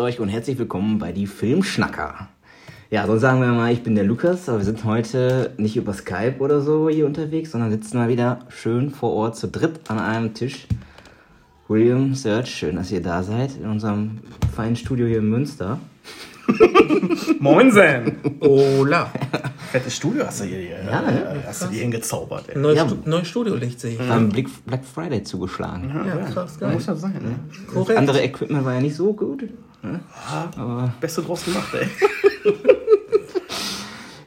euch und herzlich willkommen bei die Filmschnacker. Ja, sonst sagen wir mal, ich bin der Lukas, aber wir sind heute nicht über Skype oder so hier unterwegs, sondern sitzen mal wieder schön vor Ort zu dritt an einem Tisch. William, Serge, schön, dass ihr da seid in unserem feinen Studio hier in Münster. Moinsen! Hola. Fettes Studio hast du hier, hier Ja, ne? hast du hier hingezaubert, ey. Neues, Ja. Stu neues Studiolicht sehe ich. Beim Blick Black Friday zugeschlagen. Ja, krass, Da geil. muss das sein, ne? Das Korrekt. andere Equipment war ja nicht so gut. Ne? Beste draus gemacht, ey.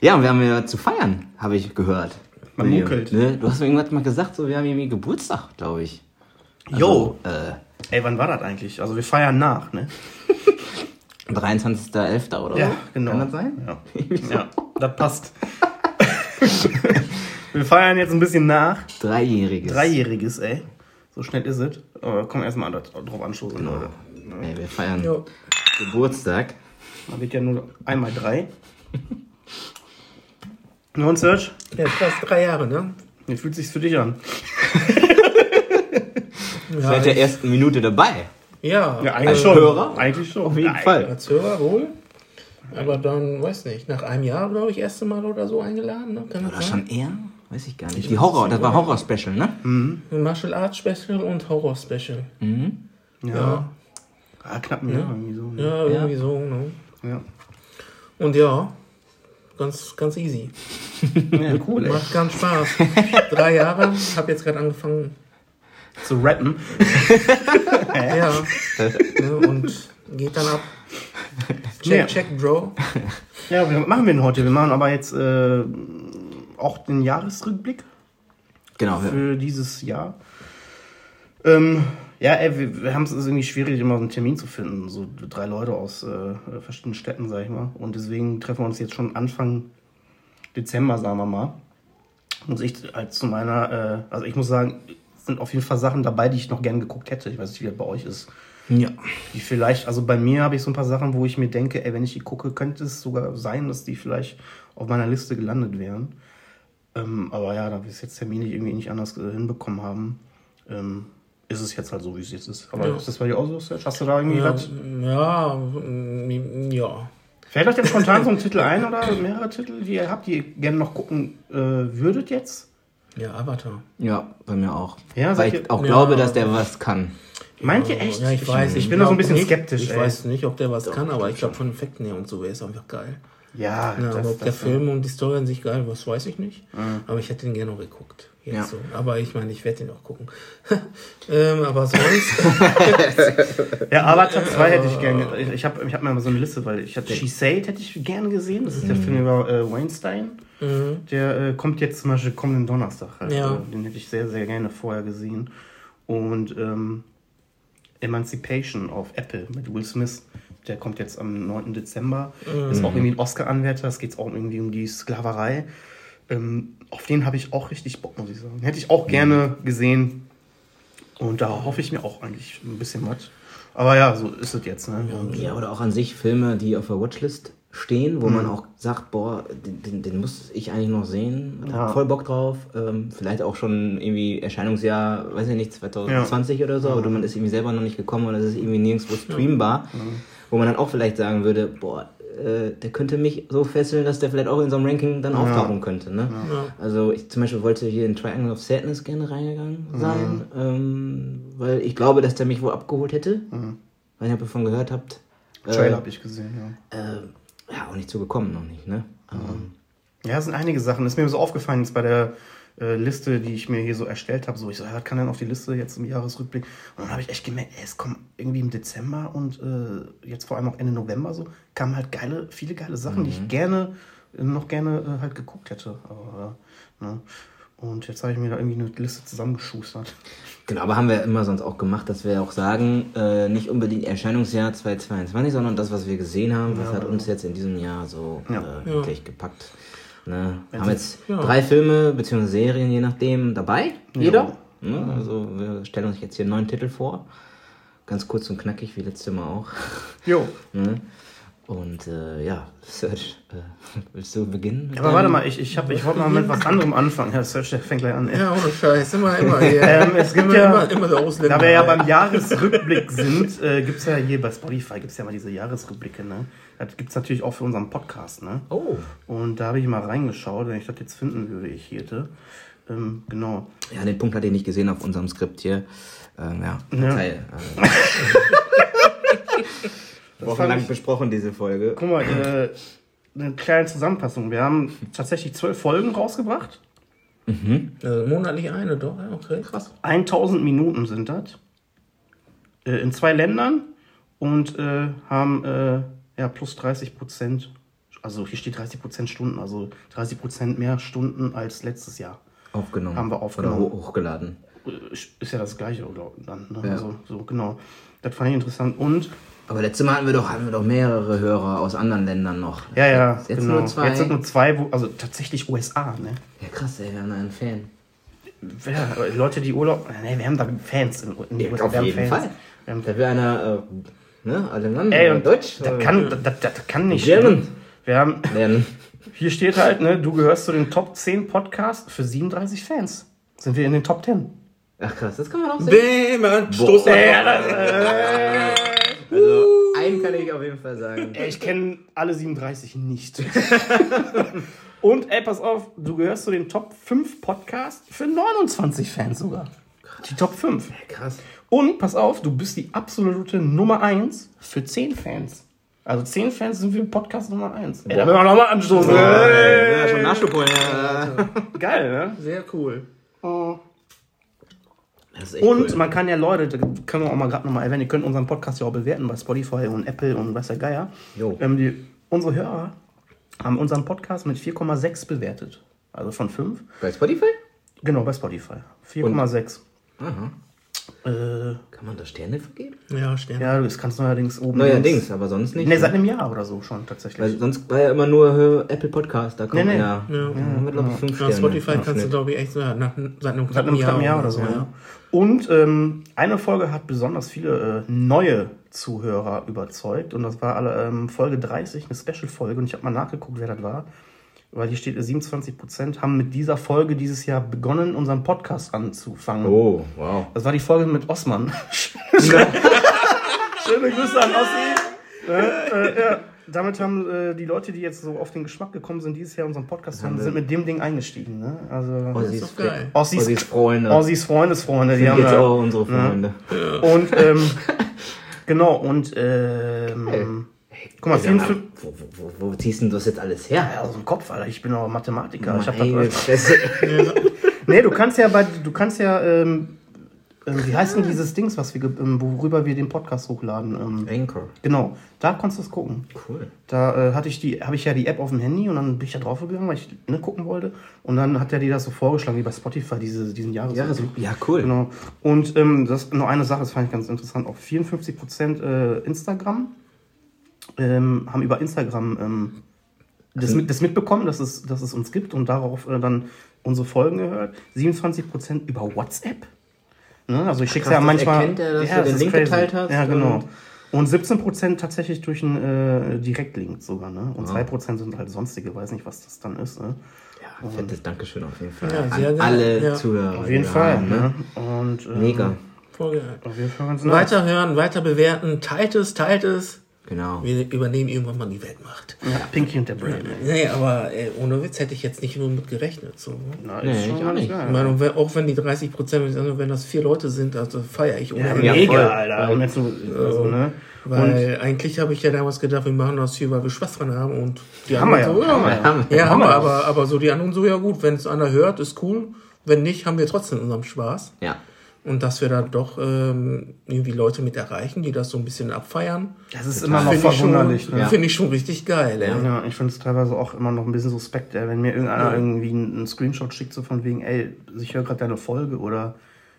Ja, und wir haben ja zu feiern, habe ich gehört. Man William, munkelt. Ne? Du hast mir irgendwas mal gesagt, so wir haben irgendwie Geburtstag, glaube ich. Jo. Äh, Ey, wann war das eigentlich? Also wir feiern nach, ne? 23.11. oder Ja, genau. Kann das sein? Ja, ja das passt. wir feiern jetzt ein bisschen nach. Dreijähriges. Dreijähriges, ey. So schnell ist es. Aber komm erstmal drauf anstoßen, Leute. Nee, wir feiern Jo. Geburtstag. Man wird ja nur einmal drei. Ja, und Serge? Ja, fast drei Jahre, ne? Wie fühlt sich's für dich an? Ja, Seit der ersten Minute dabei. Ja, eigentlich schon. Hörer? Eigentlich schon. Auf jeden Nein. Fall. als Hörer wohl. Aber dann, weiß nicht, nach einem Jahr, glaube ich, erste Mal oder so eingeladen, ne? Kann Oder das schon eher? Weiß ich gar nicht. Die Horror, das war Horror-Special, ne? Martial Arts Special und Horror Special. Ja. Ja, Ah, knapp ein Jahr irgendwie so. ja, irgendwie so, ne? Ja. Und ja, ganz, ganz easy. ja cool, ey. Macht ganz Spaß. drei Jahre, hab jetzt gerade angefangen, Zu rappen. ja. ne? Und geht dann ab. Check, Ja. check, Bro. Ja, was machen wir denn heute? Wir machen aber jetzt äh, auch den Jahresrückblick Genau. Für dieses Jahr. Ähm, ja, ey, wir, wir haben es ist irgendwie schwierig, immer so einen Termin zu finden. So drei Leute aus äh, verschiedenen Städten, sag ich mal. Und deswegen treffen wir uns jetzt schon Anfang Dezember, sagen wir mal. Und ich halt zu meiner, äh, also ich muss sagen, sind auf jeden Fall Sachen dabei, die ich noch gern geguckt hätte. Ich weiß nicht, wie das bei euch ist. ja. Die vielleicht, also bei mir habe ich so ein paar Sachen, wo ich mir denke, ey, wenn ich die gucke, könnte es sogar sein, dass die vielleicht auf meiner Liste gelandet wären. Ähm, aber ja, da wir es jetzt terminlich irgendwie nicht anders äh, hinbekommen haben, ähm, ist es jetzt halt so, wie es jetzt ist. Aber Ja. ist das bei dir auch so? Hast du da irgendwie Ja, was? ja, mm, ja. Fällt euch denn spontan so ein Titel ein oder mehrere Titel, die ihr habt, die ihr gerne noch gucken äh, würdet jetzt? Ja, Avatar. Ja, bei mir auch. Ja, Weil ich auch Ja. glaube, dass der was kann. Meint ihr echt? Ja, ich weiß. Ich bin da so ein bisschen nicht, skeptisch. Ich ey. weiß nicht, ob der was kann, aber ich glaube von Effekten her und so wäre es einfach geil. Ja, Ja, das, aber ob der das, Film und die Story an sich geil, was weiß ich nicht. Aber ich hätte ihn gerne noch geguckt. Jetzt Ja. so. Aber ich meine, ich werde ihn auch gucken. ähm, aber sonst. Ja, Avatar 2 hätte ich gerne. Ich, ich habe ich hab mir mal so eine Liste, weil ich hatte She Said hätte ich gerne gesehen. Das ist der Film über äh, Weinstein. Der äh, kommt jetzt zum Beispiel kommenden Donnerstag. Halt. Ja. Äh, Den hätte ich sehr, sehr gerne vorher gesehen. Und ähm, Emancipation auf Apple mit Will Smith. Der kommt jetzt am 9. Dezember. Ist auch irgendwie ein Oscar-Anwärter. Es geht auch irgendwie um die Sklaverei. Ähm, auf den habe ich auch richtig Bock, muss ich sagen. Hätte ich auch gerne gesehen. Und da hoffe ich mir auch eigentlich ein bisschen was. Aber ja, so ist es jetzt. Ne? Und, Ja, oder auch an sich Filme, die auf der Watchlist stehen, wo Mhm. man auch sagt, boah, den, den, den muss ich eigentlich noch sehen. Ja. Hab voll Bock drauf. Ähm, vielleicht auch schon irgendwie Erscheinungsjahr, weiß ich nicht, 2020 oder so, aber man ist irgendwie selber noch nicht gekommen und es ist irgendwie nirgendwo streambar. Wo man dann auch vielleicht sagen würde, boah, äh, der könnte mich so fesseln, dass der vielleicht auch in so einem Ranking dann auftauchen könnte. Ne? Also ich zum Beispiel wollte hier in Triangle of Sadness gerne reingegangen sein, ähm, weil ich glaube, dass der mich wohl abgeholt hätte. Nicht, ob ihr davon gehört habt. Trailer Äh, habe ich gesehen, ja. äh, ja, auch nicht zugekommen, noch nicht, ne? Ähm, Ja, es sind einige Sachen. Das ist mir so aufgefallen jetzt bei der äh, Liste, die ich mir hier so erstellt habe. So, ich so, ja, was kann denn auf die Liste jetzt im Jahresrückblick? Und dann habe ich echt gemerkt, ey, es kommen irgendwie im Dezember und äh, jetzt vor allem auch Ende November so, kamen halt geile, viele geile Sachen, die ich gerne, äh, noch gerne äh, halt geguckt hätte. Aber, ne? Und jetzt habe ich mir da irgendwie eine Liste zusammengeschustert. Genau, aber haben wir immer sonst auch gemacht, dass wir auch sagen, äh, nicht unbedingt Erscheinungsjahr 2022, sondern das, was wir gesehen haben, was hat uns jetzt in diesem Jahr so Ja. äh, wirklich gepackt. Ne? Haben Sie- jetzt ja. drei Filme bzw. Serien, je nachdem, dabei, jeder. Ja. Ne? Also wir stellen uns jetzt hier neun Titel vor. Ganz kurz und knackig, wie letztes Mal auch. Jo. Ne? Und äh, ja, Serge, äh, willst du beginnen? Aber deinem- warte mal, ich, ich, hab- ich wollte mal mit was anderem anfangen. Herr Search, der fängt gleich an. ey. Ja, ohne Scheiß, immer, immer. Hier. Ähm, es gibt immer, ja- immer, immer der Ausländer. Da wir ja beim Jahresrückblick sind, äh, gibt es ja hier bei Spotify gibt's ja mal diese Jahresrückblicke. Ne? Das gibt es natürlich auch für unseren Podcast. Ne? Oh. Und da habe ich mal reingeschaut, wenn ich das jetzt finden würde, ich hierte. Ähm, genau. Ja, den Punkt hatte ich nicht gesehen auf unserem Skript hier. Ähm, ja, Ja. Wochenlang besprochen, diese Folge. Guck mal, äh, eine kleine Zusammenfassung. Wir haben tatsächlich zwölf Folgen rausgebracht. Also monatlich eine, doch, ja, okay. Krass. 1000 Minuten sind das. Äh, in zwei Ländern und äh, haben äh, ja, plus 30 Prozent. Also hier steht 30 Prozent Stunden, also 30 Prozent mehr Stunden als letztes Jahr. Aufgenommen. Haben wir aufgenommen. Oder ho oder Äh, Ist ja das gleiche, oder? Dann, ne? Ja. also, so, genau. Das fand ich interessant. Und, Aber letztes Mal hatten wir doch, hatten wir doch mehrere Hörer aus anderen Ländern noch. ja, ja, Jetzt genau. nur zwei. Jetzt sind nur zwei, wo, also tatsächlich USA, ne? Ja, krass, ey, wir haben da einen Fan. Ja, Leute, die Urlaub. Ne, wir haben da Fans in, in Ja, USA. auf wir haben jeden Fans. Fall. Wir haben Da wäre einer, äh, ne, Alemannn Ey, oder und Deutsch. Das äh, kann, das, das, das kann nicht German. stimmen. Wir haben, lernen. hier steht halt, ne, du gehörst zu den Top 10 Podcasts für 37 Fans. Sind wir in den Top 10. Ach krass, das kann man auch sehen. Bäm, Stoß Ja, das, äh, Also, einen kann ich auf jeden Fall sagen. ey, ich kenne alle 37 nicht. Und ey, pass auf, du gehörst zu den Top 5 Podcasts für 29 Fans sogar. Die Top 5. Krass. Und pass auf, du bist die absolute Nummer 1 für 10 Fans. Also 10 Fans sind für Podcast Nummer 1. Ey, da müssen wir nochmal anstoßen. Ja, schon Nachschub holen. Ja. Geil, ne? Sehr cool. Echt Und cool. man kann ja Leute, da können wir auch mal gerade nochmal erwähnen, ihr könnt unseren Podcast ja auch bewerten bei Spotify und Apple und weiß der Geier. Jo. Ähm, die, unsere Hörer haben unseren Podcast mit 4,6 bewertet. Also von 5. Bei Spotify? Genau, bei Spotify. 4,6. Aha. Äh, Kann man da Sterne vergeben? Ja, Stern. ja, das kannst du neuerdings oben. Neuerdings, aber sonst nicht. Ne, seit einem Jahr oder so schon tatsächlich. Weil sonst war ja immer nur äh, Apple Podcast, da kommt Nee, nee. ja, ja, haben wir, glaube ich, fünf Ja, Sterne. Spotify kannst du, glaube ich, echt so, ja, nach, seit einem Seit einem knappen Jahr oder so. Ja. Und ähm, eine Folge hat besonders viele äh, neue Zuhörer überzeugt. Und das war alle, ähm, Folge 30, eine Special-Folge. Und ich habe mal nachgeguckt, wer das war. Weil hier steht, äh, 27 Prozent haben mit dieser Folge dieses Jahr begonnen, unseren Podcast anzufangen. Oh, wow. Das war die Folge mit Osman. Schöne Grüße an Ossi. Äh, äh, ja. Damit haben äh, die Leute, die jetzt so auf den Geschmack gekommen sind, dieses Jahr unseren Podcast zu hören, sind mit dem Ding eingestiegen. Ne? Also Ossis, geil. Ossis- Ossis Freunde. Ossis Freundesfreunde, die sind haben jetzt da, auch unsere Freunde. und ähm, genau, und ähm, guck mal, mal, 54 wo, wo, wo, wo ziehst du denn das jetzt alles her? ja, aus dem Kopf, Alter, ich bin auch Mathematiker. Ich hab Meine das, nee, du kannst ja bei, du kannst ja, ähm, ähm, wie heißt denn dieses Dings, was wir, ähm, worüber wir den Podcast hochladen? Ähm, Anchor. genau, da konntest du es gucken. Cool. Da äh, hatte ich die, habe ich ja die App auf dem Handy und dann bin ich da drauf gegangen, weil ich ne, gucken wollte. Und dann hat er die das so vorgeschlagen, wie bei Spotify, diese, diesen Jahres. Ja, so, ja, cool. Genau. Und ähm, das noch eine Sache, das fand ich ganz interessant. Auch 54% äh, Instagram ähm, haben über Instagram ähm, das, mit, das mitbekommen, dass es, dass es uns gibt und darauf äh, dann unsere Folgen gehört. 27% über WhatsApp. Ne? Also ich schicke ja manchmal. erkennt er, dass du das den Link crazy. geteilt hast Ja, genau. und- Und 17% tatsächlich durch einen äh, Direktlink sogar. Ne? Und 2% sind halt sonstige, weiß nicht, was das dann ist. Ne? Ja, fettes Dankeschön auf jeden Fall. Ja, An sehr geil. alle Ja. Zuhörer. Auf jeden Fall. haben, Ne? Und, ähm, Mega. Geil. Auf jeden Fall ganz nice. Weiter weiter bewerten, teilt es, teilt es. Genau. Wir übernehmen irgendwann mal die Weltmacht. Ja, Pinky und der Brain. Nee, aber ey, ohne Witz hätte ich jetzt nicht nur mit gerechnet. So. ne? Na, Nee, ist schon ich auch nicht. Ich meine, und wenn, auch wenn die 30 Prozent, wenn das vier Leute sind, also feiere ich ohne Ja, mega, voll. Alter. Und jetzt so, also, ne? Weil eigentlich habe ich ja damals gedacht, wir machen das hier, weil wir Spaß dran haben und die Haben wir ja, so, haben wir ja. Haben wir. Ja, haben wir. aber, aber so die anderen so, ja gut, wenn es einer hört, ist cool. Wenn nicht, haben wir trotzdem unseren Spaß. Ja. Und dass wir da doch ähm, irgendwie Leute mit erreichen, die das so ein bisschen abfeiern. Das ist immer noch verwunderlich. Ne? Ja. finde ich schon richtig geil. Ey. Ja, ich finde es teilweise auch immer noch ein bisschen suspekt, ey, wenn mir irgendeiner irgendwie einen, Screenshot schickt, so von wegen, ey, ich höre gerade deine Folge oder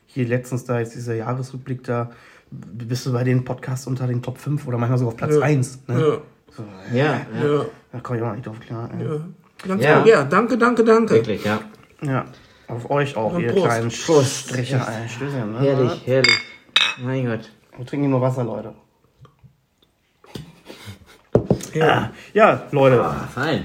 hier letztens da jetzt dieser Jahresrückblick da, bist du bei den Podcasts unter den Top 5 oder manchmal sogar auf Platz Ja. 1. Ne? Ja, So, Ja, ja. ja, da komme ich auch nicht drauf klar. Ey. ja. Ganz Ja. ja. ja, danke, danke, danke. Wirklich, ja. Ja. Auf euch auch, Und ihr Prost. kleinen Prost. Striche. Ey, Stößchen, ne? Herrlich, herrlich. Mein Gott. Wir trinken nur Wasser, Leute. Ja, ja Leute. Ah, fein.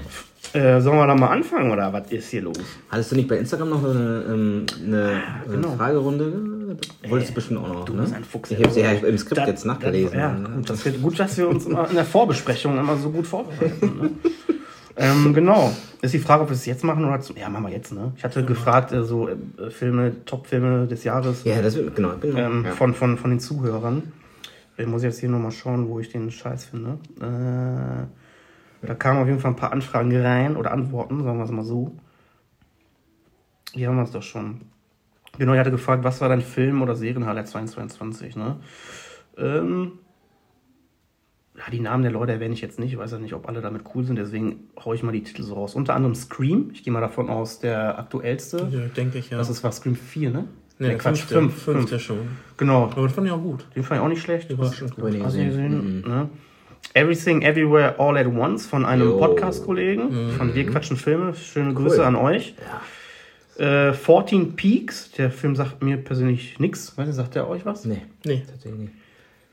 Äh, sollen wir da mal anfangen oder was ist hier los? Hattest du nicht bei Instagram noch eine, ähm, eine, genau. eine Fragerunde? Wolltest du bestimmt auch noch. Du ne? bist ein Fuchs. Ich habe sie ja im Skript Das- jetzt nachgelesen. Ja, gut, dass wir, gut, dass wir uns immer in der Vorbesprechung immer so gut vorbereiten. Ne? ähm, genau. Ist die Frage, ob wir es jetzt machen oder zu. Ja, machen wir jetzt, ne? Ich hatte gefragt, äh, so äh, Filme, Top-Filme des Jahres Ja, das wird, genau. Bin, ähm, ja. von, von, von den Zuhörern. Ich muss jetzt hier nochmal schauen, wo ich den Scheiß finde. Äh, da kamen auf jeden Fall ein paar Anfragen rein oder Antworten, sagen wir es mal so. Hier haben wir es doch schon. Genau, ich hatte gefragt, was war dein Film- oder Serienhighlight 2022, ne? Ähm, ja, die Namen der Leute erwähne ich jetzt nicht. Ich weiß ja nicht, ob alle damit cool sind, deswegen haue ich mal die Titel so raus. Unter anderem Scream. Ich gehe mal davon aus, der aktuellste. Ja, denke ich, ja. Das ist war Scream 4, ne? nee, Nee, Quatsch, fünfte, fünf, fünfte fünf. schon. Genau. Aber das fand ich auch gut. Den fand ich auch nicht schlecht. Der war schon gut. Hast du gesehen. gesehen? Ne? Everything Everywhere All at Once von einem. Podcast-Kollegen von Wir quatschen Filme. Schöne Grüße Cool. an euch. Äh, 14 Peaks, der Film sagt mir persönlich nichts. Sagt der euch was? Nee, Nee. tatsächlich nicht.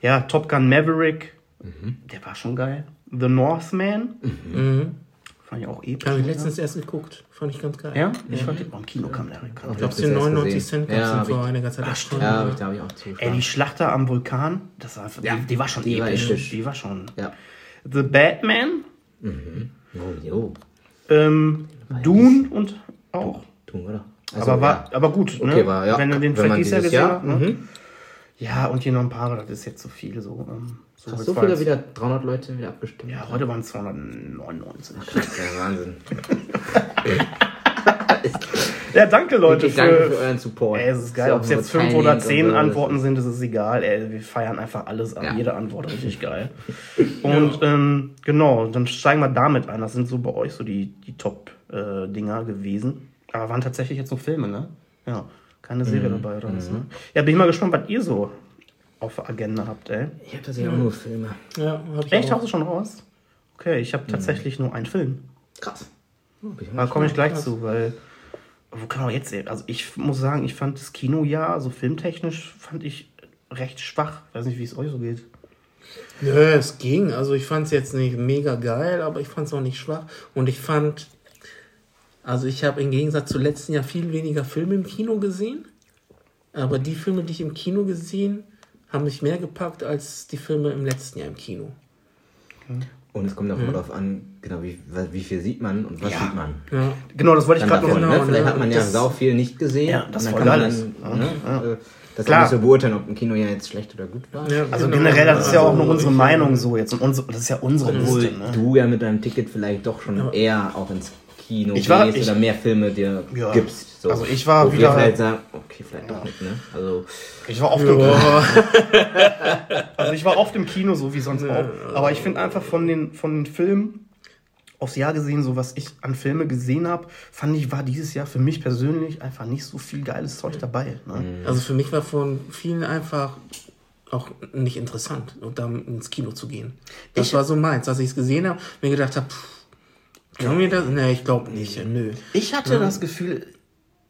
Ja, Top Gun Maverick, Mhm. der war schon geil. The Northman, Mhm. fand ich auch episch. Habe ich letztens erst geguckt. Fand ich ganz geil. ja, ich fand den, oh, im Kino kam der. Ich glaube, den erst 99 gesehen. Cent gab es Ja, ja, hab vor ich- einiger Zeit. Ach, stimmt. Ja, da habe ich auch zugeschaut. Ey, die Schlachter am Vulkan, das war, Ja, die, die war schon die war episch. episch. Die war schon. Ja. The Batman, Oh, jo. ähm, Dune und auch. Tun wir doch. aber, war, ja. aber gut, ne? Okay, war, ja. wenn du den Jahr- gesehen hast. Ne? Ja, und hier noch ein paar, das ist jetzt zu viel. So, ähm, so, Hast so viele jetzt- wieder 300 Leute wieder abgestimmt? Ja, heute waren es 299. Ja, Wahnsinn. Ja, danke Leute Okay, danke für für. euren Support. Ey, es ist geil, Ja, ob es jetzt nur fünf oder teilnehmend zehn so, Antworten sind, das ist egal. Ey, wir feiern einfach alles an. Ja. Jede Antwort richtig geil. Und ähm, genau, dann steigen wir damit ein. Das sind so bei euch so die, die Top-Dinger gewesen. Aber waren tatsächlich jetzt so Filme, ne? Ja, keine Mhm. Serie dabei oder was, ne? Ja, bin ich mal gespannt, was ihr so auf der Agenda habt, ey. Ich habe tatsächlich auch nur Filme. Ja, hab ich Echt, auch. hast du schon raus? Okay, ich habe Mhm. tatsächlich nur einen Film. Krass. Oh, Da mal komme ich gleich krass. zu, weil. Wo kann man jetzt sehen? Also ich muss sagen, ich fand das Kinojahr, so filmtechnisch, fand ich recht schwach. Weiß nicht, wie es euch so geht. Nö, es ging. Also ich fand es jetzt nicht mega geil, aber ich fand es auch nicht schwach. Und ich fand, also ich habe im Gegensatz zu letzten Jahr viel weniger Filme im Kino gesehen. Aber die Filme, die ich im Kino gesehen, haben mich mehr gepackt als die Filme im letzten Jahr im Kino. Und es kommt auch immer darauf an, genau, wie, wie viel sieht man und was Ja. sieht man. Ja. Genau, das wollte ich gerade noch. genau, ne? Vielleicht ne? hat man ja sau viel nicht gesehen. Ja, das und dann kann man geil ist. dann, ne, Ja. äh, das Klar. auch nicht so beurteilen, ob ein Kino ja jetzt schlecht oder gut war. Ja, Also genau. generell, das ist ja auch nur Also unsere Meinung so jetzt. Und unsere, das ist ja unsere Obwohl Liste, ne? du ja mit deinem Ticket vielleicht doch schon Ja. eher auch ins Kino Ich war- gehst ich- oder mehr Filme dir Ja. gibst. So. Also ich war Wo wir wieder- vielleicht sagen, okay, vielleicht doch nicht, ne? Also, Ich war oft im Ja. Also ich war oft im Kino, so wie sonst auch. Aber ich finde einfach von den, von den Filmen aufs Jahr gesehen, so was ich an Filme gesehen habe, fand ich, war dieses Jahr für mich persönlich einfach nicht so viel geiles Zeug dabei. Ne? Also für mich war von vielen einfach auch nicht interessant, und dann ins Kino zu gehen. Das Ich- war so meins, als ich es gesehen habe, mir gedacht habe, können wir das? Nee, ich glaube nicht. Nö. Ich hatte das Gefühl,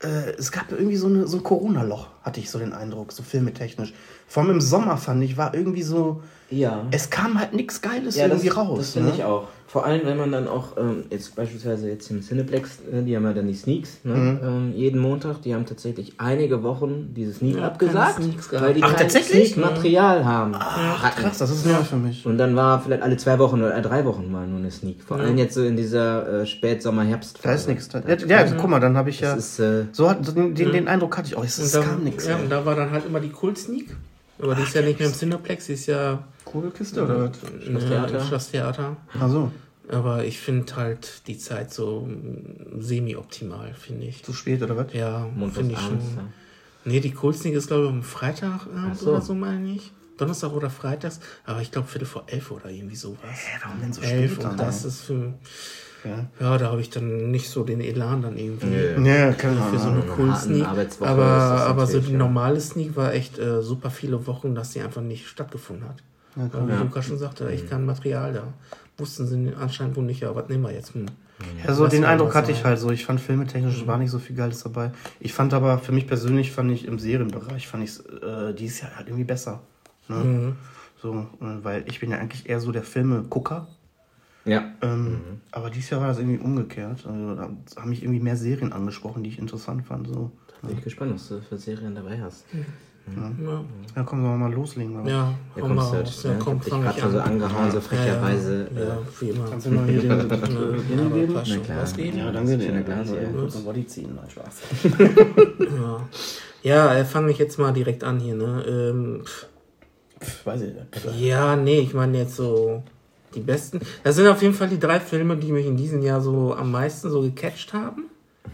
äh, es gab irgendwie so, eine, so ein Corona-Loch, hatte ich so den Eindruck, so filmetechnisch. Vor allem im Sommer fand ich, war irgendwie so, ja. es kam halt nichts Geiles Ja, das, irgendwie raus. das finde ne? ich auch. Vor allem, wenn man dann auch, ähm, jetzt beispielsweise jetzt im Cineplex, äh, die haben ja dann die Sneaks, ne? Mhm. ähm, jeden Montag, die haben tatsächlich einige Wochen diese Sneak Ja, abgesagt, Sneaks weil die Ach, kein tatsächlich? Sneak-Material haben. Ach, krass, das ist neu für mich. Und dann war vielleicht alle zwei Wochen oder drei Wochen mal nur eine Sneak. Vor allem jetzt so in dieser äh, Spätsommer-Herbst. Da ist nichts. Ja, ja, guck mal, dann habe ich ja. Das ist, äh, So hat, den, den, den Eindruck hatte ich auch. Es, es Und kam dann, nichts. ja, und da war dann halt immer die Kult-Sneak. Aber die ist ja nicht mehr im Cineplex, die ist ja Coole Kiste oder was? Schlosstheater. Schlosstheater. Ach so, Aber ich finde halt die Zeit so mm, semi-optimal, finde ich. zu spät oder was? Ja, finde ich schon. ja. Nee, die Kult-Sneak ist, glaube ich, am Freitagabend Ach so. oder so, meine ich. Donnerstag oder Freitags, aber ich glaube Viertel vor elf oder irgendwie sowas. Hä, warum denn so elf spät? und dann, das ist für. Ja. Ja, da habe ich dann nicht so den Elan dann irgendwie. Nö. Ja, keine Für so eine cool Sneak. Aber, aber so die ja. normale Sneak war echt äh, super viele Wochen, dass sie einfach nicht stattgefunden hat. Weil, wie Lukas schon sagte, echt kein Material da. Wussten sie anscheinend wohl nicht, ja, was nehmen wir jetzt? Hm. Also Lass den mal Eindruck was hatte ich halt so. Ich fand filmetechnisch war nicht so viel Geiles dabei. Ich fand aber, für mich persönlich, fand ich im Serienbereich, fand ich äh, dieses Jahr halt irgendwie besser. Ne? Mhm. So, äh, weil ich bin ja eigentlich eher so der Filme-Gucker. Ja. Ähm, mhm. Aber dieses Jahr war das irgendwie umgekehrt. Also da haben mich irgendwie mehr Serien angesprochen, die ich interessant fand. So. Da bin ich gespannt, was du für Serien dabei hast. Mhm. Ja. Ja. ja, komm, sollen wir mal loslegen. Oder? Ja, ja komm, mal raus. Ja, komm, ich gerade so angehauen, so frecherweise. Ja, ja, wie immer. Kannst du noch hier den Binnen geben? Na klar. Was geben? Ja, danke dir. Glas, ja. Kurz ein Body ziehen, nein, Spaß. ja, ja äh, fange ich jetzt mal direkt an hier, ne? Ähm, pff, weiß ich nicht. Ja, nee, ich meine jetzt so die besten. Das sind auf jeden Fall die drei Filme, die mich in diesem Jahr so am meisten so gecatcht haben.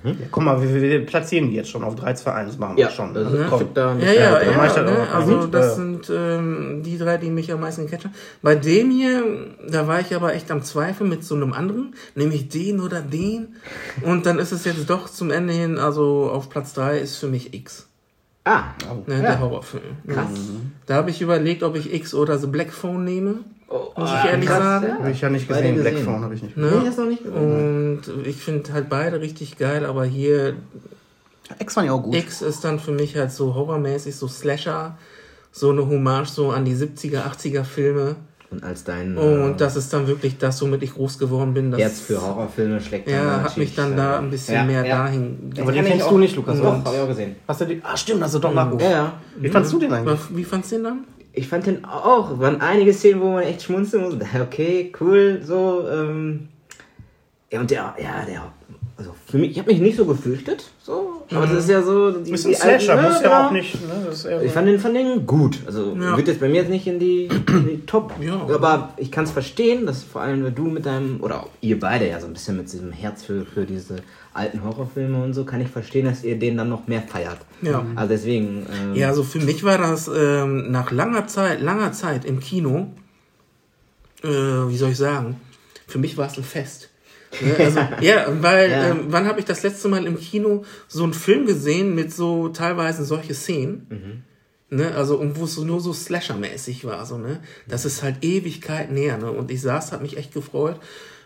Mhm. Ja, guck mal, wir, wir, platzieren die jetzt schon auf 3, 2, 1, das machen wir ja, schon. Das ne? da ja, ja, ja, ja ne? also das sind ähm, die drei, die mich am meisten gecatcht haben. Bei dem hier, da war ich aber echt am Zweifel mit so einem anderen, nämlich den oder den. Und dann ist es jetzt doch zum Ende hin, also auf Platz 3 ist für mich X. Ah, oh, ne, der Horrorfilm. Krass. Da habe ich überlegt, ob ich X oder The Black Phone nehme. Oh, muss ich ehrlich krass, sagen. Ja. Habe ich ja nicht gesehen. Black Phone habe ich nicht ne? gesehen. Nee, hast noch nicht gesehen. Und ich finde halt beide richtig geil, aber hier. X fand ich auch gut. X ist dann für mich halt so horrormäßig, so Slasher, so eine Hommage so an die 70er, 80er Filme. Und als dein. Und äh, das ist dann wirklich das, womit ich groß geworden bin. Das Herz für Horrorfilme schlägt Ja, hat mich dann da ein bisschen ja, mehr ja. dahin. Aber den kennst du nicht, Lukas. Doch, habe ich auch gesehen. Hast du die? Ah, stimmt, hast du doch nachgeguckt. Ja, ja. Wie fandst du den eigentlich? Wie fandst du den dann? ich fand den auch, waren einige Szenen, wo man echt schmunzeln muss. Okay, cool, so. Ähm, ja, und der, ja, der, also für mich, ich habe mich nicht so gefürchtet, so, aber das ist ja so. Die, bisschen die Slasher, muss ja genau. auch nicht, ne? ich fand den, fand den gut. Also ja. wird jetzt bei mir jetzt nicht in die, in die Top, ja. aber ich kann es verstehen, dass vor allem du mit deinem, oder ihr beide ja so ein bisschen mit diesem Herz für, für diese alten Horrorfilme und so, kann ich verstehen, dass ihr den dann noch mehr feiert. Ja. Also deswegen. Ähm, ja, also für mich war das ähm, nach langer Zeit, langer Zeit im Kino, äh, wie soll ich sagen, für mich war es ein Fest. Ne? Also, ja, weil ja. Ähm, wann habe ich das letzte Mal im Kino so einen Film gesehen mit so teilweise solche Szenen? Mhm. Ne, also, und wo es so nur so Slasher-mäßig war, so, ne? Das ist halt Ewigkeit näher, ne? Und ich saß, hat mich echt gefreut.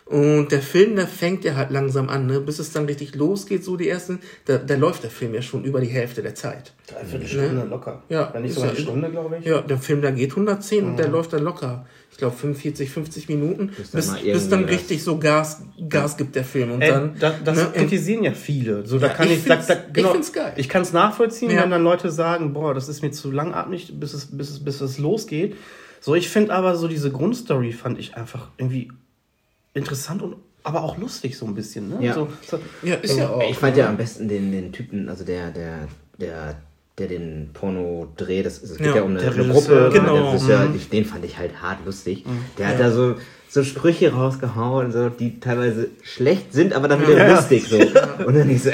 Und der Film, der fängt ja halt langsam an, ne? bis es dann richtig losgeht, so die ersten, da, da läuft der Film ja schon über die Hälfte der Zeit. Dreiviertel Stunde ne? locker. Ja. Wenn nicht sogar eine Stunde, glaube ich. Ja, der Film, da geht 110 mhm. und der läuft dann locker. Ich glaube 45, 50 Minuten, bis, bis, bis dann richtig so Gas, Gas gibt der Film. Und äh, dann, das, das ne? kritisieren ja viele. So, da ja, kann ich, ich, da, da, genau, ich find's geil. Ich kann es nachvollziehen, ja. wenn dann Leute sagen, boah, das ist mir zu langatmig, bis es, bis es, bis es losgeht. So, ich finde aber so diese Grundstory fand ich einfach irgendwie interessant und aber auch lustig so ein bisschen, ne? Ja, so, so, ja ist ja auch. Ich fand ja am besten den, den Typen, also der, der, der, der den Porno dreht, das, es geht ja, ja um eine, eine Gruppe, genau. Ja, mhm. den fand ich halt hart lustig. Mhm. Der ja. hat da so, so Sprüche rausgehauen, so, die teilweise schlecht sind, aber dann wieder ja, lustig. So. Und dann ich so,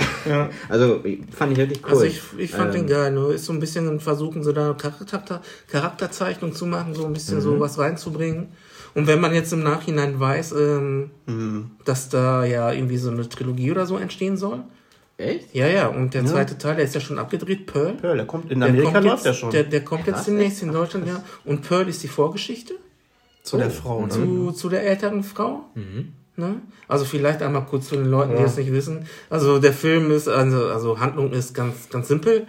also fand ich wirklich cool. Also ich, ich fand ähm, den geil, ne? Ist so ein bisschen ein Versuchen, so da Charakter, Charakterzeichnung zu machen, so ein bisschen mhm. so was reinzubringen. Und wenn man jetzt im Nachhinein weiß, ähm, mhm. dass da ja irgendwie so eine Trilogie oder so entstehen soll. Echt? Ja, ja. Und der ja. zweite Teil, der ist ja schon abgedreht, Pearl. Pearl, der kommt in Amerika der läuft der schon. Der, der kommt jetzt demnächst in Deutschland, ja. Und Pearl ist die Vorgeschichte. Zu oh. der Frau, ne? Zu, zu der älteren Frau. Mhm. Ne? Also vielleicht einmal kurz zu den Leuten, ja. die es nicht wissen. Also der Film ist, also, also Handlung ist ganz, ganz simpel.